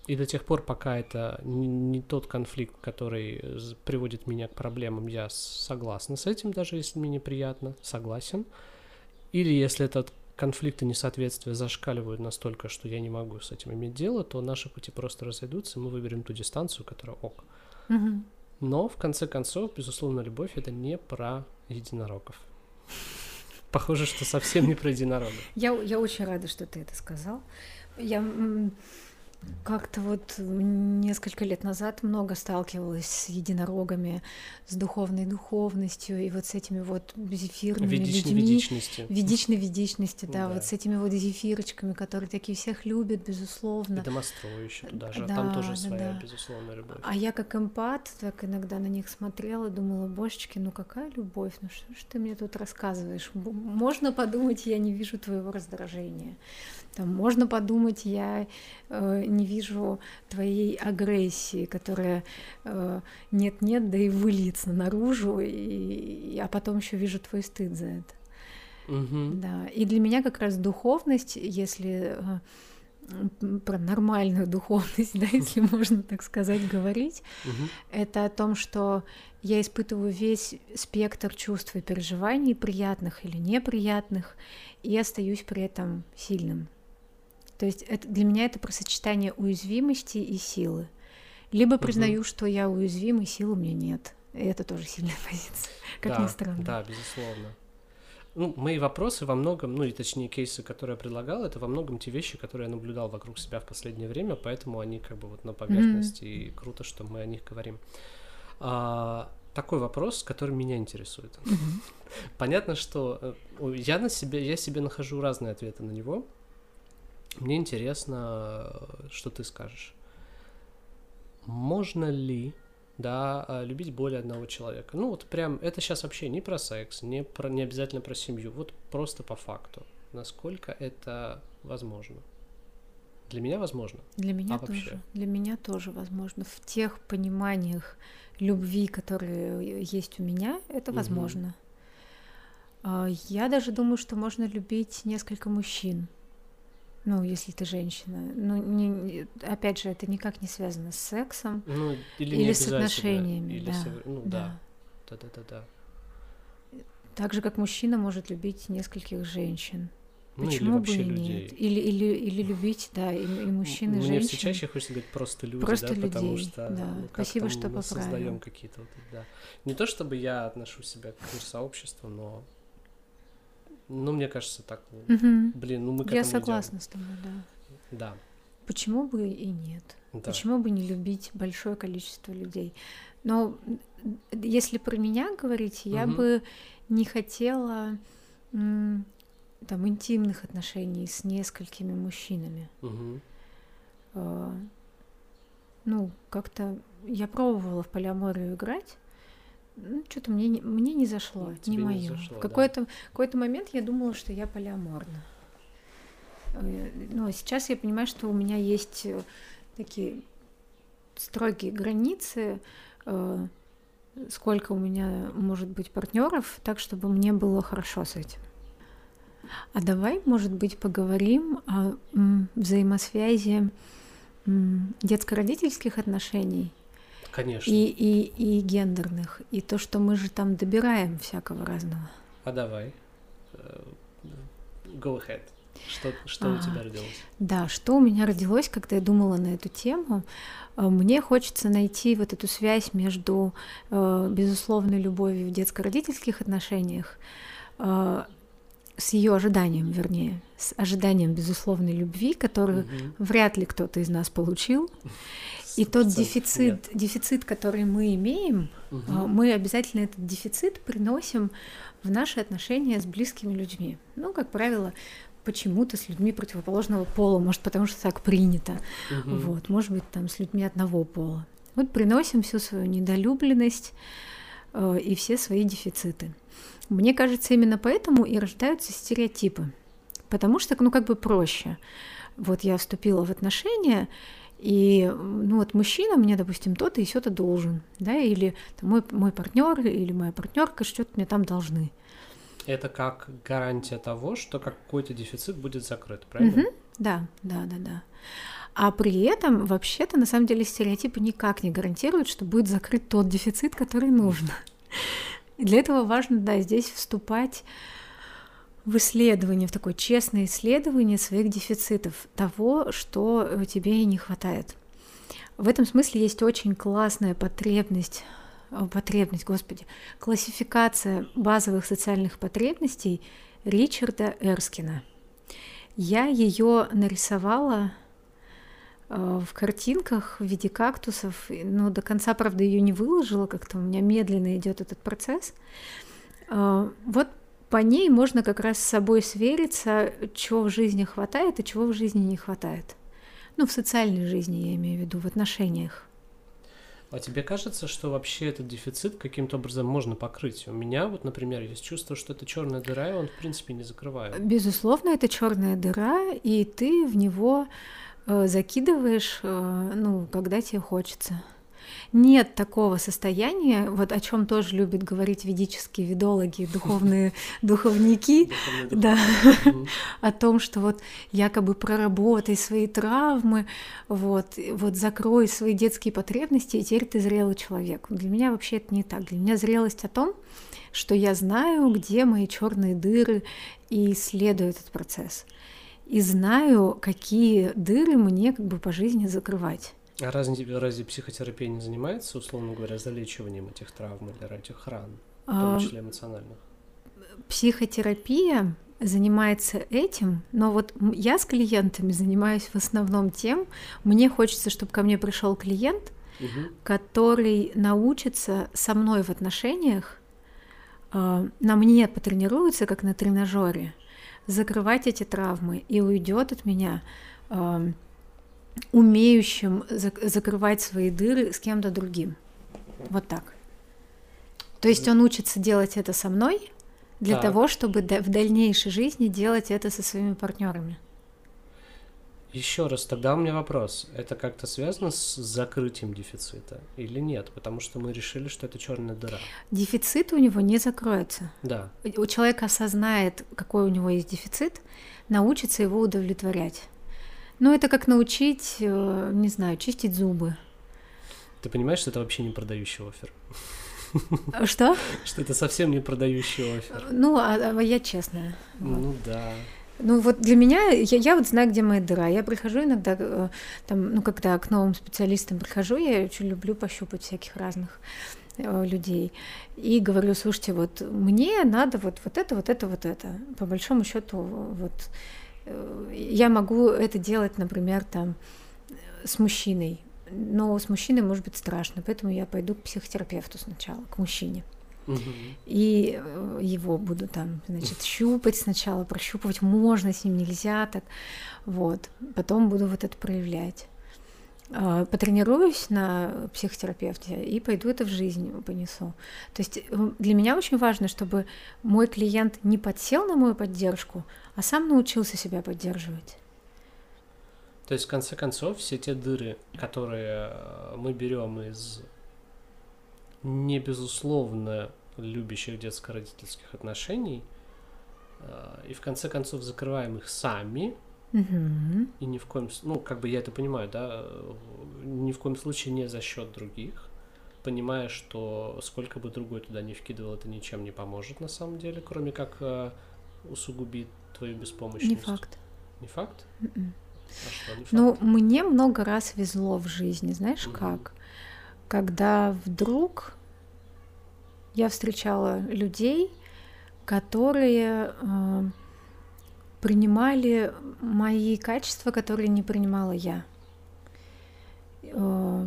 И до тех пор, пока это не, не тот конфликт, который приводит меня к проблемам, я согласна с этим, даже если мне неприятно, согласен. Или если этот конфликт и несоответствие зашкаливают настолько, что я не могу с этим иметь дело, то наши пути просто разойдутся, и мы выберем ту дистанцию, которая ок. Угу. Но, в конце концов, безусловно, любовь — это не про единорогов. Похоже, что совсем не про единорогов. Я, я очень рада, что ты это сказал. Я как-то вот несколько лет назад много сталкивалась с единорогами, с духовной духовностью и вот с этими вот зефирными Ведичной людьми. Ведичности. Ведичной ведичности, да, да, вот с этими вот зефирочками, которые такие всех любят, безусловно. И домострой еще туда же, да, там тоже да, своя, да. безусловная любовь. А я как эмпат так иногда на них смотрела, думала, божечки, ну какая любовь, ну что ж ты мне тут рассказываешь? Можно подумать, я не вижу твоего раздражения. Там можно подумать, я э, не вижу твоей агрессии, которая э, нет-нет, да и выльется наружу, и, а потом еще вижу твой стыд за это. Угу. Да. И для меня как раз духовность, если э, про нормальную духовность, да, если можно так сказать, говорить, это о том, что я испытываю весь спектр чувств и переживаний, приятных или неприятных, и остаюсь при этом сильным. То есть это, для меня это про сочетание уязвимости и силы. Либо признаю, угу. что я уязвим, и силы у меня нет. И это тоже сильная позиция, как да, ни странно. Да, безусловно. Ну, мои вопросы во многом, ну и точнее кейсы, которые я предлагал, это во многом те вещи, которые я наблюдал вокруг себя в последнее время, поэтому они как бы вот на поверхности, mm-hmm. и круто, что мы о них говорим. А, такой вопрос, который меня интересует. Mm-hmm. Понятно, что э, я на себе, я себе нахожу разные ответы на него. Мне интересно, э, что ты скажешь. Можно ли да, а, любить более одного человека. Ну вот прям, это сейчас вообще не про секс, не, про, не обязательно про семью, вот просто по факту. Насколько это возможно? Для меня возможно. Для меня а тоже. Вообще? Для меня тоже возможно. В тех пониманиях любви, которые есть у меня, это угу. возможно. Я даже думаю, что можно любить несколько мужчин. Ну, если ты женщина. Ну, не, опять же, это никак не связано с сексом ну, или, или с отношениями. Или да, с... Ну, да. да. Да, да, да, Так же, как мужчина может любить нескольких женщин. Ну, Почему бы и людей. нет? Или, или, или любить, да, и, и мужчин, и Мне женщин. все чаще хочется говорить просто люди, просто да, людей, потому что да. ну, Спасибо, что мы поправил. создаем какие-то вот, да. Не то чтобы я отношу себя к сообществу, но ну, мне кажется, так. Угу. Блин, ну мы к Я согласна идем. с тобой, да. Да. Почему бы и нет? Да. Почему бы не любить большое количество людей? Но если про меня говорить, я Мгм. бы не хотела там интимных отношений с несколькими мужчинами. А, Ну, как-то я пробовала в полиаморию играть. Ну, что-то мне, не- мне не зашло, Ну, не не мое. зашло, в да. какой-то, какой-то момент я думала, что я полиаморна. А сейчас я понимаю, что у меня есть э, такие строгие границы, э, сколько у меня может быть партнеров, так, чтобы мне было хорошо с этим. А давай, может быть, поговорим о взаимосвязи детско-родительских отношений Конечно. и, и, и гендерных, и то, что мы же там добираем всякого разного. А давай. Э, Go ahead. Что, что у Ага. тебя родилось? Да, что у меня родилось, когда я думала на эту тему? Э, Мне хочется найти вот эту связь между э, безусловной любовью в детско-родительских отношениях с ее ожиданием, вернее, с ожиданием безусловной любви, которую Мгм. вряд ли кто-то из нас получил. И тот 100% дефицит, нет. дефицит, который мы имеем, а, мы обязательно этот дефицит приносим в наши отношения с близкими людьми. Ну, как правило, почему-то с людьми противоположного пола, может, потому что так принято. Мгм. Вот, может быть, там с людьми одного пола. Вот приносим всю свою недолюбленность э, и все свои дефициты. Мне кажется, именно поэтому и рождаются стереотипы. Потому что, ну, как бы проще. Вот я вступила в отношения, и, ну, вот мужчина мне, допустим, то-то и все-то должен, да, или там, мой, мой партнер или моя партнерка что-то мне там должны. Это как гарантия того, что какой-то дефицит будет закрыт, правильно? Мгм. Да, да, да, да. А при этом, вообще-то, на самом деле, стереотипы никак не гарантируют, что будет закрыт тот дефицит, который нужно. И для этого важно, да, здесь вступать в исследование, в такое честное исследование своих дефицитов, того, что э, тебе не хватает. В этом смысле есть очень классная потребность, потребность, господи, классификация базовых социальных потребностей Ричарда Эрскина. Я ее нарисовала э, в картинках в виде кактусов, и, но до конца, правда, ее не выложила, как-то у меня медленно идет этот процесс. Э, Вот по ней можно как раз с собой свериться, чего в жизни хватает и чего в жизни не хватает. Ну, в социальной жизни я имею в виду, в отношениях. А тебе кажется, что вообще этот дефицит каким-то образом можно покрыть? У меня вот, например, есть чувство, что это черная дыра, и он, в принципе, не закрывает. Безусловно, это черная дыра, и ты в него э, закидываешь, э, ну, когда тебе хочется. Нет такого состояния, вот о чем тоже любят говорить ведические ведологи, духовные духовники, да, о том, что вот якобы проработай свои травмы, вот, вот закрой свои детские потребности, и теперь ты зрелый человек. Для меня вообще это не так. Для меня зрелость о том, что я знаю, где мои черные дыры, и исследую этот процесс. И знаю, какие дыры мне как бы по жизни закрывать. А разве, разве психотерапия не занимается, условно говоря, залечиванием этих травм или этих ран, в том а, числе эмоциональных? Психотерапия занимается этим, но вот я с клиентами занимаюсь в основном тем, мне хочется, чтобы ко мне пришел клиент, угу. который научится со мной в отношениях, э, на мне потренируется, как на тренажере, закрывать эти травмы и уйдет от меня э, умеющим закрывать свои дыры с кем-то другим. Вот так. То есть он учится делать это со мной для так. того, чтобы в дальнейшей жизни делать это со своими партнерами. Еще раз, тогда у меня вопрос. Это как-то связано с закрытием дефицита или нет? Потому что мы решили, что это черная дыра. Дефицит у него не закроется. Да. У человека осознает, какой у него есть дефицит, научится его удовлетворять. Ну, это как научить, э, не знаю, чистить зубы. Ты понимаешь, что это вообще не продающий офер? Что? Что это совсем не продающий офер. Ну, а, а я честная. Ну да. Ну вот для меня, я, я вот знаю, где моя дыра. Я прихожу иногда, э, там, ну когда к новым специалистам прихожу, я очень люблю пощупать всяких разных э, людей и говорю, слушайте, вот мне надо вот, вот это, вот это, вот это. По большому счету, вот э, я могу это делать, например, там с мужчиной, но с мужчиной может быть страшно, поэтому я пойду к психотерапевту сначала, к мужчине. И э, его буду там, значит, щупать сначала, прощупывать можно, с ним нельзя так. Вот. Потом буду вот это проявлять. А, потренируюсь на психотерапевте и пойду это в жизнь понесу. То есть э, для меня очень важно, чтобы мой клиент не подсел на мою поддержку, а сам научился себя поддерживать. То есть, в конце концов, все те дыры, которые э, мы берем из не безусловно любящих детско-родительских отношений, э, и в конце концов закрываем их сами, угу. и ни в коем ну, как бы я это понимаю, да, ни в коем случае не за счет других, понимая, что сколько бы другой туда не вкидывал, это ничем не поможет на самом деле, кроме как э, усугубит твою беспомощность. Не факт. Не факт? Mm-mm. А что, не факт? Ну, мне много раз везло в жизни, знаешь угу. как? Когда вдруг я встречала людей, которые э, принимали мои качества, которые не принимала я. Э,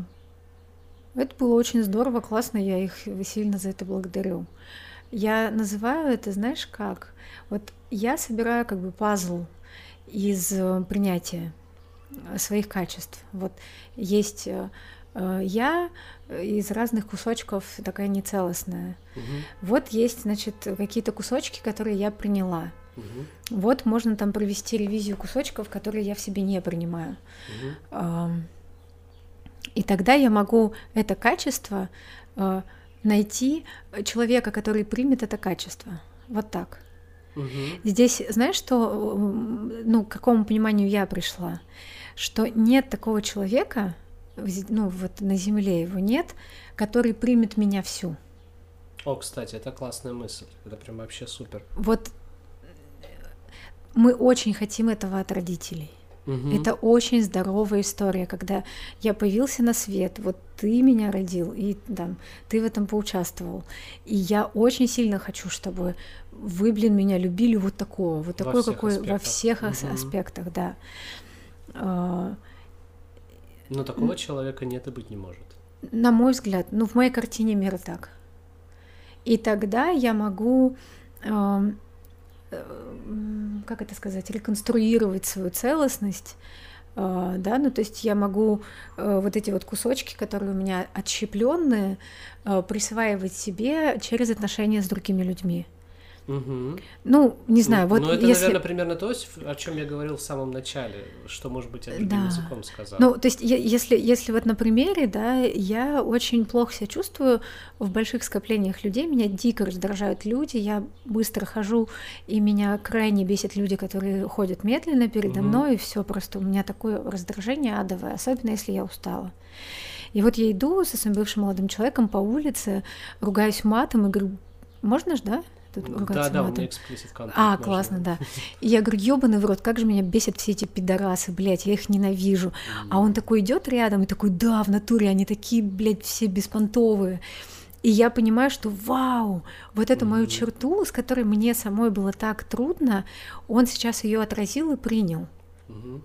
это было очень здорово, классно, я их сильно за это благодарю. Я называю это, знаешь, как? Вот я собираю как бы пазл из э, принятия своих качеств. Вот есть э, Э, я из разных кусочков такая нецелостная. Угу. Вот есть, значит, какие-то кусочки, которые я приняла. Угу. Вот можно там провести ревизию кусочков, которые я в себе не принимаю. Угу. И тогда я могу это качество э, найти человека, который примет это качество. Вот так. Угу. Здесь, знаешь, что, ну, к какому пониманию я пришла? Что нет такого человека, ну вот на Земле его нет, который примет меня всю. О, кстати, это классная мысль, это прям вообще супер. Вот мы очень хотим этого от родителей. Угу. Это очень здоровая история, когда я появился на свет, вот ты меня родил, и там, ты в этом поучаствовал. И я очень сильно хочу, чтобы вы, блин, меня любили вот такого, вот такой, какой аспектах. во всех угу. аспектах, да. А, но такого человека нет и быть не может. На мой взгляд, ну в моей картине мира так. И тогда я могу, э, э, как это сказать, реконструировать свою целостность, э, да, ну то есть я могу э, вот эти вот кусочки, которые у меня отщепленные, э, присваивать себе через отношения с другими людьми. Угу. Ну, не знаю, ну, вот ну, это, если... наверное, примерно то, о чем я говорил в самом начале, что, может быть, я другим Да. языком сказал. Ну, то есть, если, если вот на примере, да, я очень плохо себя чувствую в больших скоплениях людей, меня дико раздражают люди, я быстро хожу, и меня крайне бесят люди, которые ходят медленно передо Мгм. мной, и все просто у меня такое раздражение адовое, особенно если я устала. И вот я иду со своим бывшим молодым человеком по улице, ругаюсь матом и говорю, можно ж, да? Тут ругаться да, да, у матом?» меня explicit content. А, можно. классно, да. И я говорю, ёбаный в рот, как же меня бесят все эти пидорасы, блядь, я их ненавижу. А он такой идет рядом и такой, да, в натуре, они такие, блядь, все беспонтовые. И я понимаю, что вау, вот эту мою черту, с которой мне самой было так трудно, он сейчас ее отразил и принял. Мгм.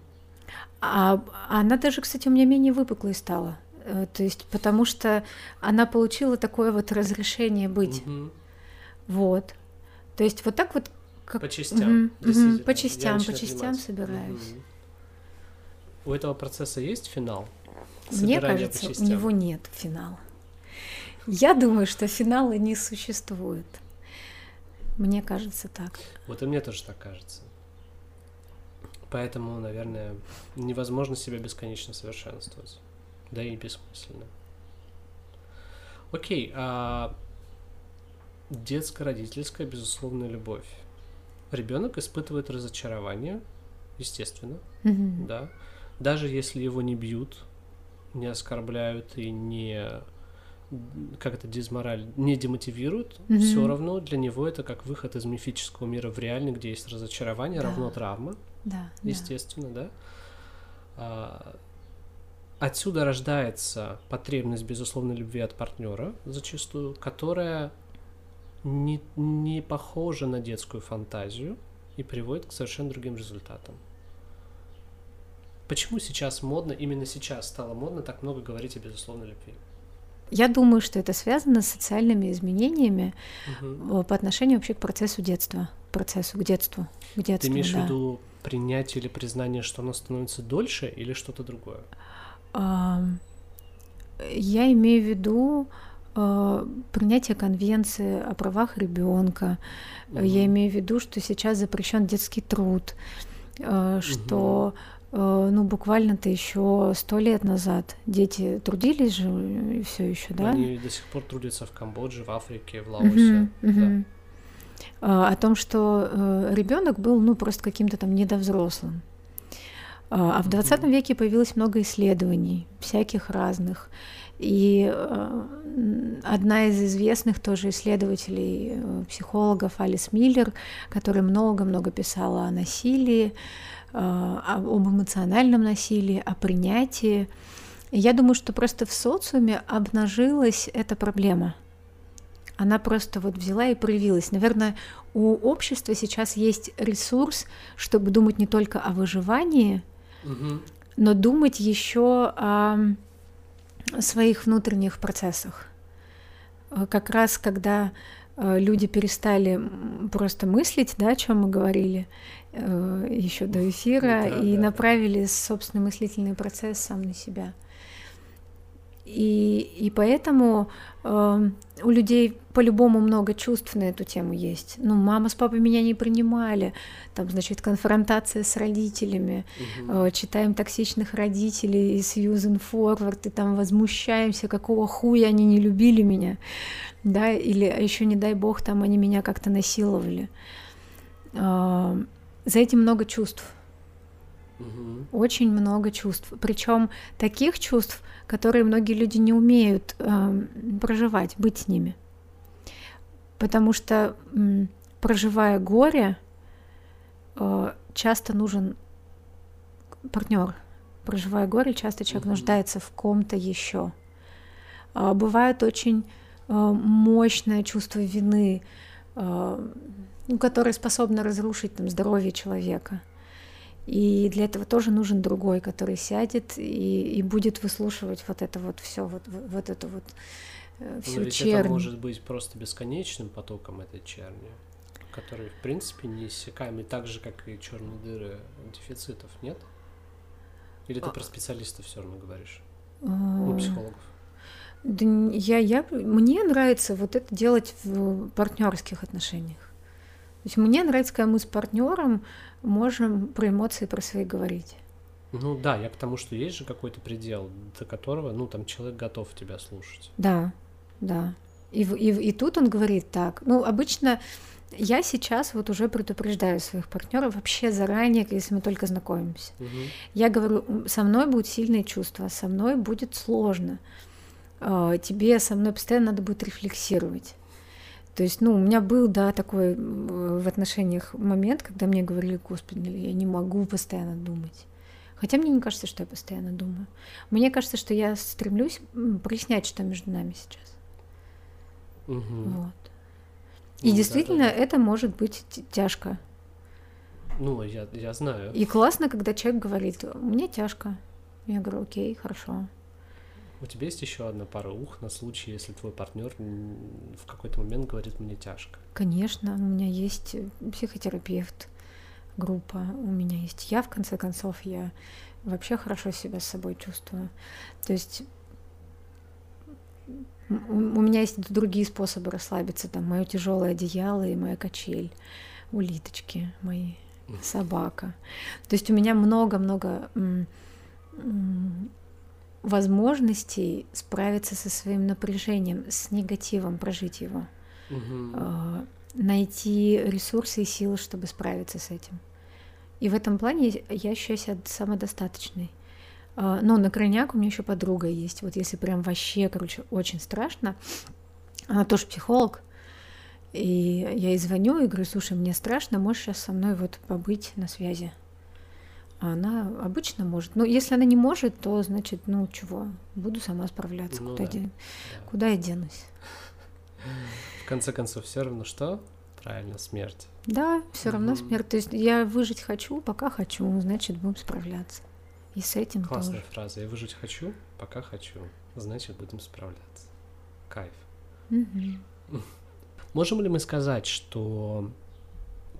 А она даже, кстати, у меня менее выпуклой стала. Э, То есть, потому что она получила такое вот разрешение быть. Вот. То есть вот так вот как... По частям. Мгм, по частям, по частям собираюсь. Мгм. У этого процесса есть финал? Мне Собирание по кажется, у него нет финала. Я думаю, что финала не существует. Мне кажется так. Вот и мне тоже так кажется. Поэтому, наверное, невозможно себя бесконечно совершенствовать. Да и бессмысленно. Окей, а детско-родительская безусловная любовь. Ребенок испытывает разочарование, естественно, Мгм. да. Даже если его не бьют, не оскорбляют и не как это дезмораль, не демотивируют, Мгм. все равно для него это как выход из мифического мира в реальный, где есть разочарование, Да. равно травма, Да, да. естественно, да. А, Отсюда рождается потребность безусловной любви от партнера, зачастую, которая не, не похожа на детскую фантазию и приводит к совершенно другим результатам. Почему сейчас модно, именно сейчас стало модно так много говорить о безусловной любви? Я думаю, что это связано с социальными изменениями э, по отношению вообще к процессу детства, процессу к детству, к Ты детству. имеешь в да. виду принятие или признание, что оно становится дольше, или что-то другое? Я имею в виду принятие конвенции о правах ребенка. Я Мгм. имею в виду, что сейчас запрещен детский труд, э, что э, ну буквально-то еще сто лет назад дети трудились же все еще, да? Они до сих пор трудятся в Камбодже, в Африке, в Лаосе. Мгм, мгм. А, О том, что ребенок был ну просто каким-то там недовзрослым. А а в 20 Мгм. веке появилось много исследований, всяких разных. И э, одна из известных тоже исследователей, э, психологов Алис Миллер, которая много-много писала о насилии, э, об эмоциональном насилии, о принятии. Я думаю, что просто в социуме обнажилась эта проблема. Она просто вот взяла и проявилась. Наверное, у общества сейчас есть ресурс, чтобы думать не только о выживании, Мгм. но думать еще о своих внутренних процессах. Э, Как раз когда э, люди перестали просто мыслить, да, о чем мы говорили еще до эфира, Да, и да. направили собственный мыслительный процесс сам на себя. И, и поэтому э, у людей по-любому много чувств на эту тему есть. Ну, мама с папой меня не принимали, там, значит, конфронтация с родителями, э, читаем токсичных родителей и Сьюзен Форвард, и там возмущаемся, какого хуя они не любили меня, да, или еще не дай бог, там они меня как-то насиловали. А, За этим много чувств, Мгм. очень много чувств, причем таких чувств, которые многие люди не умеют эм, проживать, быть с ними, потому что проживая горе, э, часто нужен партнер. Проживая горе, часто человек нуждается в ком-то еще. А, Бывает очень э, мощное чувство вины, э, ну, которое способно разрушить там, здоровье человека. И для этого тоже нужен другой, который сядет и, и будет выслушивать вот это вот все, вот, вот эту вот Э, всю Но ведь чернь. это может быть просто бесконечным потоком этой черни, который, в принципе, не иссякаемый, так же, как и черные дыры дефицитов, нет? Или ты а... про специалистов все равно говоришь? А... Не психологов. Да я, я, мне нравится вот это делать в партнерских отношениях. То есть мне нравится, когда мы с партнером можем про эмоции про свои говорить. Ну да, я к тому, что есть же какой-то предел, до которого, ну, там человек готов тебя слушать. Да да. И, и, и тут он говорит так. Ну, обычно я сейчас вот уже предупреждаю своих партнеров вообще заранее, если мы только знакомимся. Угу. Я говорю, со мной будут сильные чувства, со мной будет сложно. А, тебе со мной постоянно надо будет рефлексировать. То есть, ну, у меня был, да, такой в отношениях момент, когда мне говорили, господи, я не могу постоянно думать. Хотя мне не кажется, что я постоянно думаю. Мне кажется, что я стремлюсь прояснять, что между нами сейчас. Угу. Вот. И Ну, действительно, да-да-да. это может быть тяжко. Ну, я, я знаю. И классно, когда человек говорит, мне тяжко. Я говорю, окей, хорошо. У тебя есть еще одна пара ух на случай, если твой партнер в какой-то момент говорит мне тяжко. Конечно, у меня есть э, психотерапевт, группа, у меня есть я, в конце концов, я вообще хорошо себя с собой чувствую. То есть у меня есть другие способы расслабиться, там мое тяжелое одеяло и моя качель, улиточки мои, собака. То есть у меня много-много возможностей справиться со своим напряжением, с негативом, прожить его э, найти ресурсы и силы, чтобы справиться с этим. И в этом плане я ощущаю себя самодостаточной. Э, Но на крайняк у меня еще подруга есть. Вот если прям вообще, короче, очень страшно, она тоже психолог, и я ей звоню и говорю, слушай, мне страшно, можешь сейчас со мной вот побыть на связи? А она обычно может. Ну, если она не может, то значит, ну чего, буду сама справляться. Ну куда, да, де- Да. куда я денусь? В конце концов, все равно что? Правильно, смерть. Да, все равно смерть. То есть я выжить хочу, пока хочу, значит, будем справляться. И с этим Классная тоже. фраза. Я выжить хочу, пока хочу. Значит, будем справляться. Кайф. Можем ли мы сказать, что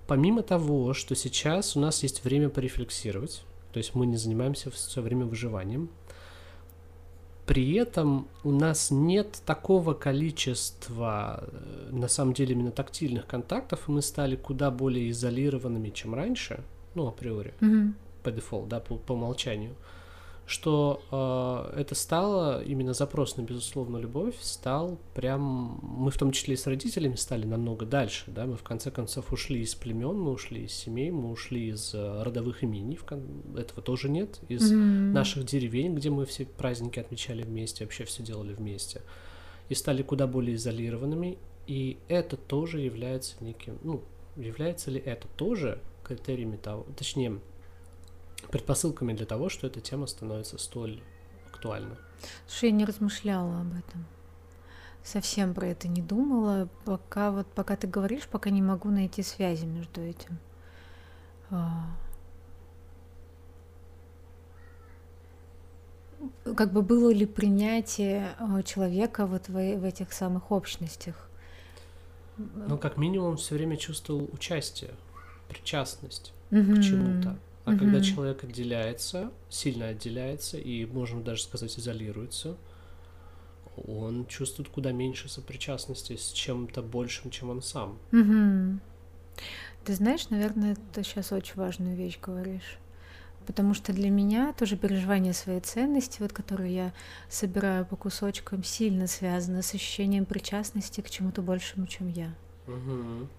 помимо того, что сейчас у нас есть время порефлексировать, то есть мы не занимаемся все время выживанием, при этом у нас нет такого количества, э, на самом деле, именно тактильных контактов, и мы стали куда более изолированными, чем раньше, ну, априори, Мгм. По дефолту, да, по, по умолчанию, что э, это стало, именно запрос на безусловную любовь стал прям, мы в том числе и с родителями стали намного дальше, да, мы в конце концов ушли из племен, мы ушли из семей, мы ушли из э, родовых имений, этого тоже нет, из Мгм. наших деревень, где мы все праздники отмечали вместе, вообще все делали вместе, и стали куда более изолированными, и это тоже является неким, ну, является ли это тоже критериями того, точнее, предпосылками для того, что эта тема становится столь актуальна. Слушай, я не размышляла об этом. Совсем про это не думала. Пока вот пока ты говоришь, пока не могу найти связи между этим. А. Как бы было ли принятие э, человека вот в, в этих самых общностях? Но как минимум все время чувствовал участие, причастность Мгм. к чему-то. А когда Мгм. человек отделяется, сильно отделяется и, можно даже сказать, изолируется, он чувствует куда меньше сопричастности с чем-то большим, чем он сам. Мгм. Ты знаешь, наверное, ты сейчас очень важную вещь говоришь. Потому что для меня тоже переживание своей ценности, вот которую я собираю по кусочкам, сильно связано с ощущением причастности к чему-то большему, чем я. Мгм.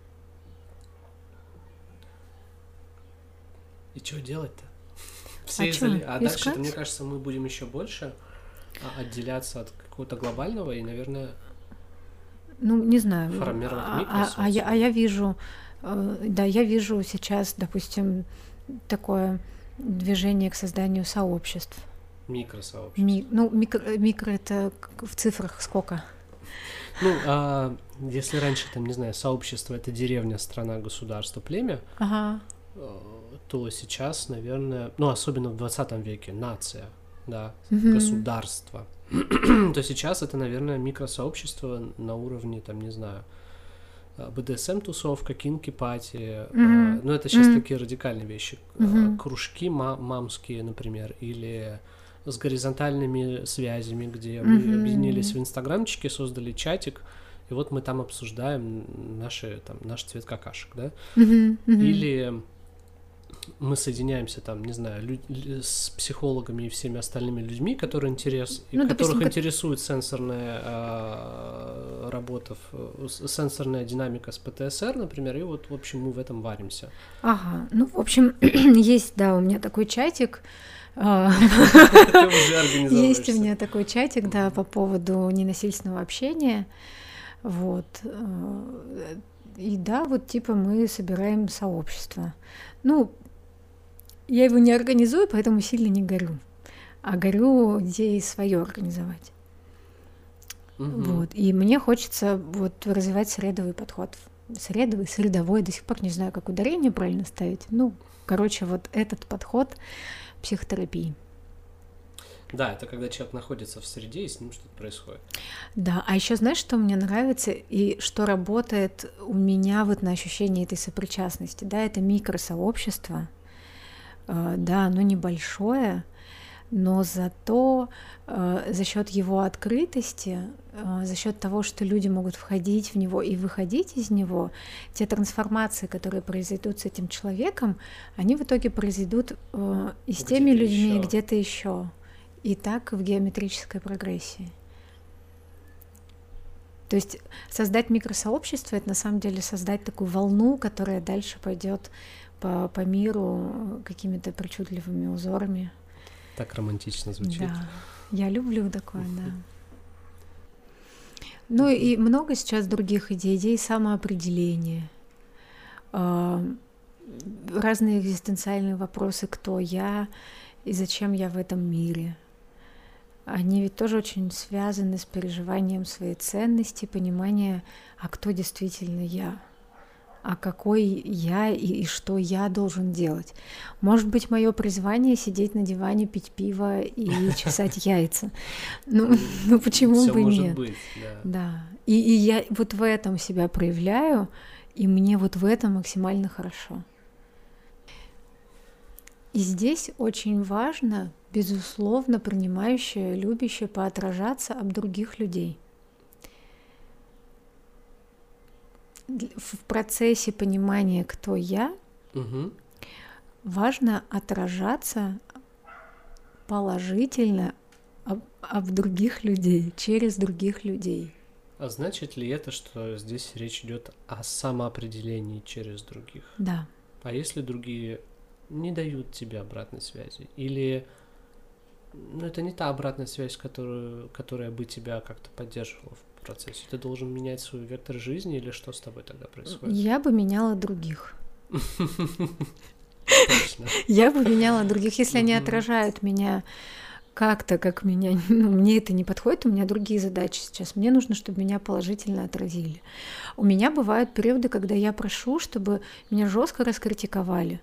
И что делать-то? Все А изоли- а дальше, мне кажется, мы будем еще больше а, отделяться от какого-то глобального и, наверное, Ну, не знаю. Формировать а, а- а я, а я вижу, э, да, я вижу сейчас, допустим, такое движение к созданию сообществ. микросообщество. Ми- ну, микро, микро это в цифрах сколько? Ну, а если раньше, там, не знаю, сообщество — это деревня, страна, государство, племя, Ага. То сейчас, наверное, ну, особенно в 20 веке, нация, да, Мгм. государство, то сейчас это, наверное, микросообщество на уровне, там, не знаю, БДСМ-тусовка, кинки-пати, э, Мгм. ну, это сейчас Мгм. такие радикальные вещи, Мгм. кружки ма- мамские, например, или с горизонтальными связями, где мы Мгм. объединились в инстаграмчике, создали чатик, и вот мы там обсуждаем наши, там, наш цвет какашек, да? Мгм, мгм. Или мы соединяемся там, не знаю, лю- с психологами и всеми остальными людьми, которые интерес, Ну, допустим, которых как- интересует сенсорная а, работа, сенсорная динамика с ПТСР, например, и вот, в общем, мы в этом варимся. Ага, ну, в общем, есть, да, у меня такой чатик. а, Есть у меня такой чатик, да, по поводу ненасильственного общения. Вот. э, И да, вот типа мы собираем сообщество. Ну, я его не организую, поэтому сильно не горю. А горю идеей свое организовать. Мгм. Вот. И мне хочется вот развивать средовый подход. Средовый, средовой, до сих пор не знаю, как ударение правильно ставить. Ну, короче, вот этот подход психотерапии. Да, это когда человек находится в среде, и с ним что-то происходит. Да, а еще знаешь, что мне нравится и что работает у меня вот на ощущении этой сопричастности, да, это микросообщество, да, оно небольшое, но зато э, за счет его открытости, э, за счет того, что люди могут входить в него и выходить из него, те трансформации, которые произойдут с этим человеком, они в итоге произойдут э, и с теми Где-то людьми, и ещё. где-то еще. И так в геометрической прогрессии. То есть создать микросообщество это на самом деле создать такую волну, которая дальше пойдет по, по миру э, какими-то причудливыми узорами. Так романтично звучит. Да, я люблю такое, да. Ну и много сейчас других идей, идей самоопределения, а, разные экзистенциальные вопросы, кто я и зачем я в этом мире. Они ведь тоже очень связаны с переживанием своей ценности, понимания, а кто действительно я, а какой я и, и что я должен делать. Может быть, мое призвание сидеть на диване, пить пиво и чесать яйца. Ну, ну почему Всё бы может нет? быть, да. Да. И, и я вот в этом себя проявляю, и мне вот в этом максимально хорошо. И здесь очень важно, безусловно, принимающее, любящее поотражаться об других людей. В процессе понимания, кто я, Мгм. важно отражаться положительно об, об других людей, через других людей. А значит ли это, что здесь речь идет о самоопределении через других? Да. А если другие не дают тебе обратной связи? Или ну, это не та обратная связь, которую, которая бы тебя как-то поддерживала в процессе? Ты должен менять свой вектор жизни или что с тобой тогда происходит? Я бы меняла других. Я бы меняла других, если они отражают меня как-то, как меня, ну, мне это не подходит, у меня другие задачи сейчас. Мне нужно, чтобы меня положительно отразили. У меня бывают периоды, когда я прошу, чтобы меня жестко раскритиковали.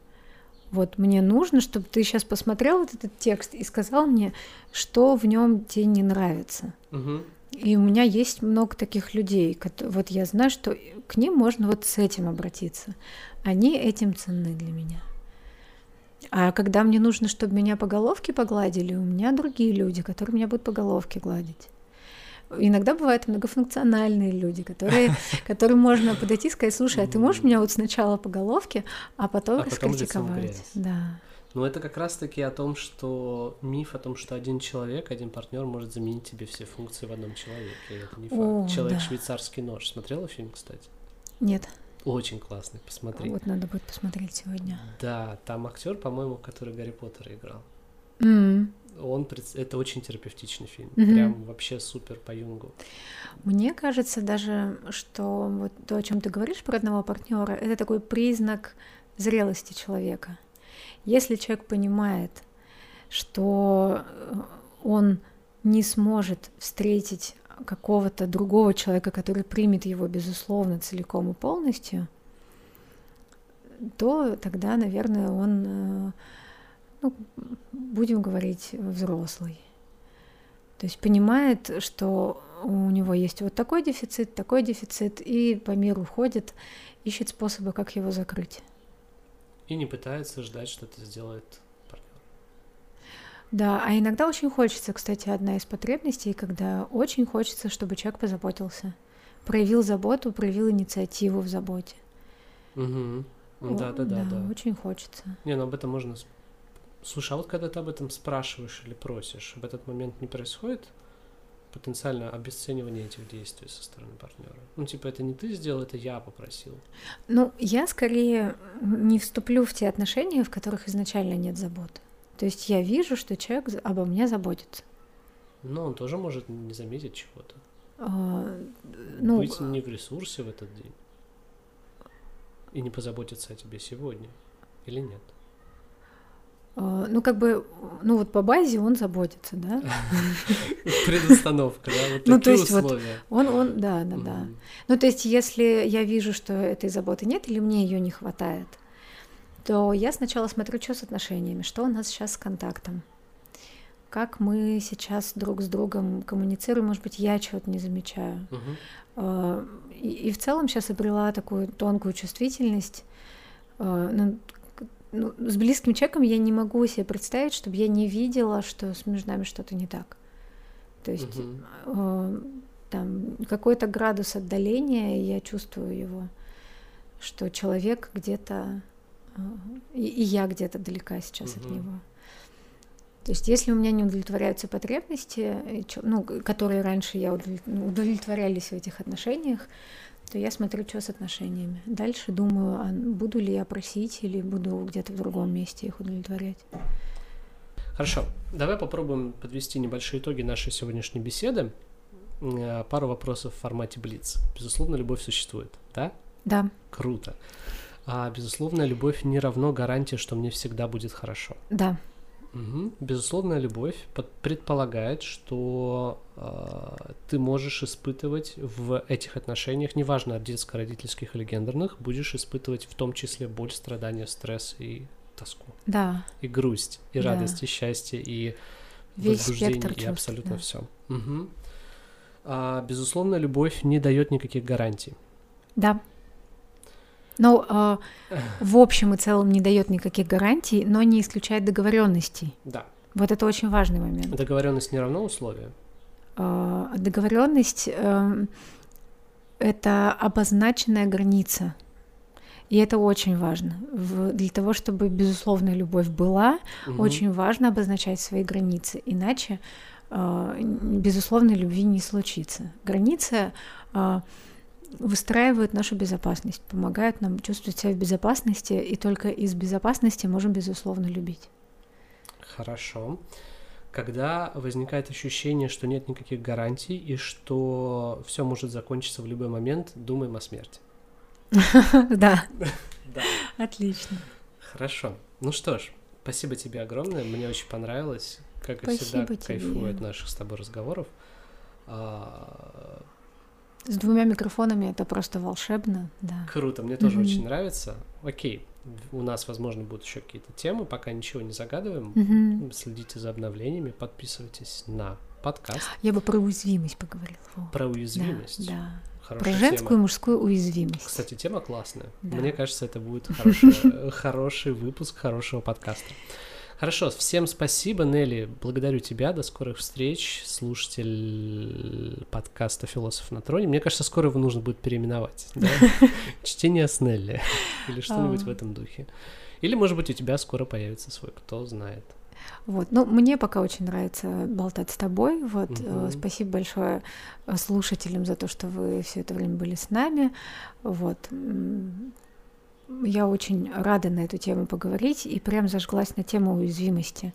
Вот мне нужно, чтобы ты сейчас посмотрел вот этот текст и сказал мне, что в нем тебе не нравится. Мгм. И у меня есть много таких людей. Вот я знаю, что к ним можно вот с этим обратиться. Они этим ценны для меня. А когда мне нужно, чтобы меня по головке погладили, у меня другие люди, которые меня будут по головке гладить. Иногда бывают многофункциональные люди, которые, которым можно подойти и сказать, слушай, а ты можешь меня вот сначала по головке, а потом А потом раскритиковать. грязь. Да. Ну, это как раз-таки о том, что миф о том, что один человек, один партнер может заменить тебе все функции в одном человеке. Это не факт. О, Человек да. швейцарский нож. Смотрела фильм, кстати? Нет, Очень классный, посмотри. вот надо будет посмотреть сегодня. Да, там актер, по-моему, который Гарри Поттера играл. М. Он это очень терапевтичный фильм. Мгм. Прям вообще супер по Юнгу. Мне кажется даже, что вот то, о чем ты говоришь про одного партнера, это такой признак зрелости человека. Если человек понимает, что э, он не сможет встретить какого-то другого человека, который примет его, безусловно, целиком и полностью, то тогда, наверное, он, э, ну, будем говорить, взрослый. То есть понимает, что у него есть вот такой дефицит, такой дефицит, и по миру ходит, ищет способы, как его закрыть. И не пытается ждать, что это сделает партнер. Да, а иногда очень хочется, кстати, одна из потребностей, когда очень хочется, чтобы человек позаботился. проявил заботу, проявил инициативу в заботе. Угу. Да, да, да, да. Очень хочется. Не, ну об этом можно... Слушай, а вот когда ты об этом спрашиваешь или просишь, в этот момент не происходит потенциально обесценивание этих действий со стороны партнера. Ну, типа, это не ты сделал, это я попросил. Ну, я скорее не вступлю в те отношения, в которых изначально нет заботы. То есть я вижу, что человек обо мне заботится. Но он тоже может не заметить чего-то. А, ну, Быть не в ресурсе в этот день. И не позаботиться о тебе сегодня. Или нет? А, ну, как бы, ну вот по базе он заботится, да? Предустановка, да, вот ну, то есть условия. Вот он, он, да, да, да. Ну, то есть, если я вижу, что этой заботы нет или мне ее не хватает, то я сначала смотрю, что с отношениями, что у нас сейчас с контактом, как мы сейчас друг с другом коммуницируем, может быть, я чего-то не замечаю. Uh-huh. И, и в целом сейчас обрела такую тонкую чувствительность, ну, ну, с близким человеком я не могу себе представить, чтобы я не видела, что с между нами что-то не так. То есть угу. э, там какой-то градус отдаления, я чувствую его, что человек где-то, э, и, и я где-то далека сейчас угу. от него. То есть, если у меня не удовлетворяются потребности, ну, которые раньше я удовлетворялись в этих отношениях, то я смотрю, что с отношениями. Дальше думаю, а буду ли я просить или буду где-то в другом месте их удовлетворять. Хорошо, давай попробуем подвести небольшие итоги нашей сегодняшней беседы. Э, пару вопросов в формате Блиц. Безусловно, любовь существует, да? Да. Круто. А безусловно, любовь не равно гарантия, что мне всегда будет хорошо. Да. Угу. Безусловная любовь предполагает, что э, ты можешь испытывать в этих отношениях, неважно, детско-родительских или гендерных, будешь испытывать в том числе боль, страдания, стресс и тоску. Да. И грусть, и да. радость, и счастье, и Весь возбуждение, и чувств, абсолютно да. все. Угу. А, безусловно, любовь не дает никаких гарантий. Да. Ну, э, в общем и целом не дает никаких гарантий, но не исключает договоренностей. Да. Вот это очень важный момент. Договоренность не равно условию? Э, договоренность э, это обозначенная граница. И это очень важно. В, для того, чтобы безусловная любовь была, угу. очень важно обозначать свои границы. Иначе э, безусловной любви не случится. Граница выстраивают нашу безопасность, помогают нам чувствовать себя в безопасности, и только из безопасности можем, безусловно, любить. Хорошо. Когда возникает ощущение, что нет никаких гарантий и что все может закончиться в любой момент, думаем о смерти. Да. Отлично. Хорошо. Ну что ж, спасибо тебе огромное. Мне очень понравилось. Как и всегда, кайфую от наших с тобой разговоров. С двумя микрофонами это просто волшебно, да. Круто, мне тоже mm-hmm. очень нравится. Окей, у нас, возможно, будут еще какие-то темы, пока ничего не загадываем. Mm-hmm. Следите за обновлениями, подписывайтесь на подкаст. Я бы про уязвимость поговорила. Про уязвимость. Да. да. Хорошая про женскую тема. и мужскую уязвимость. Кстати, тема классная. Да. Мне кажется, это будет хороший выпуск хорошего подкаста. Хорошо, всем спасибо, Нелли. Благодарю тебя. До скорых встреч. Слушатель подкаста «Философ на троне». Мне кажется, скоро его нужно будет переименовать. Да? Чтение с Нелли. Или что-нибудь в этом духе. Или, может быть, у тебя скоро появится свой, кто знает. Вот, ну мне пока очень нравится болтать с тобой. Вот, угу. спасибо большое э, слушателям за то, что вы все это время были с нами. Вот, я очень рада на эту тему поговорить и прям зажглась на тему уязвимости.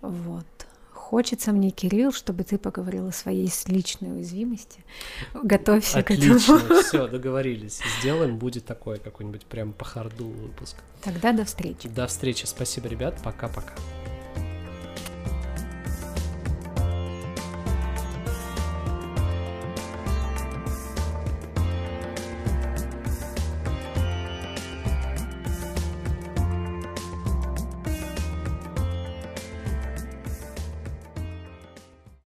Вот. Хочется мне, Кирилл, чтобы ты поговорил о своей личной уязвимости. Готовься Отлично, к этому. все, договорились. Сделаем, будет такой какой-нибудь прям по харду выпуск. Тогда до встречи. До встречи. Спасибо, ребят. Пока-пока.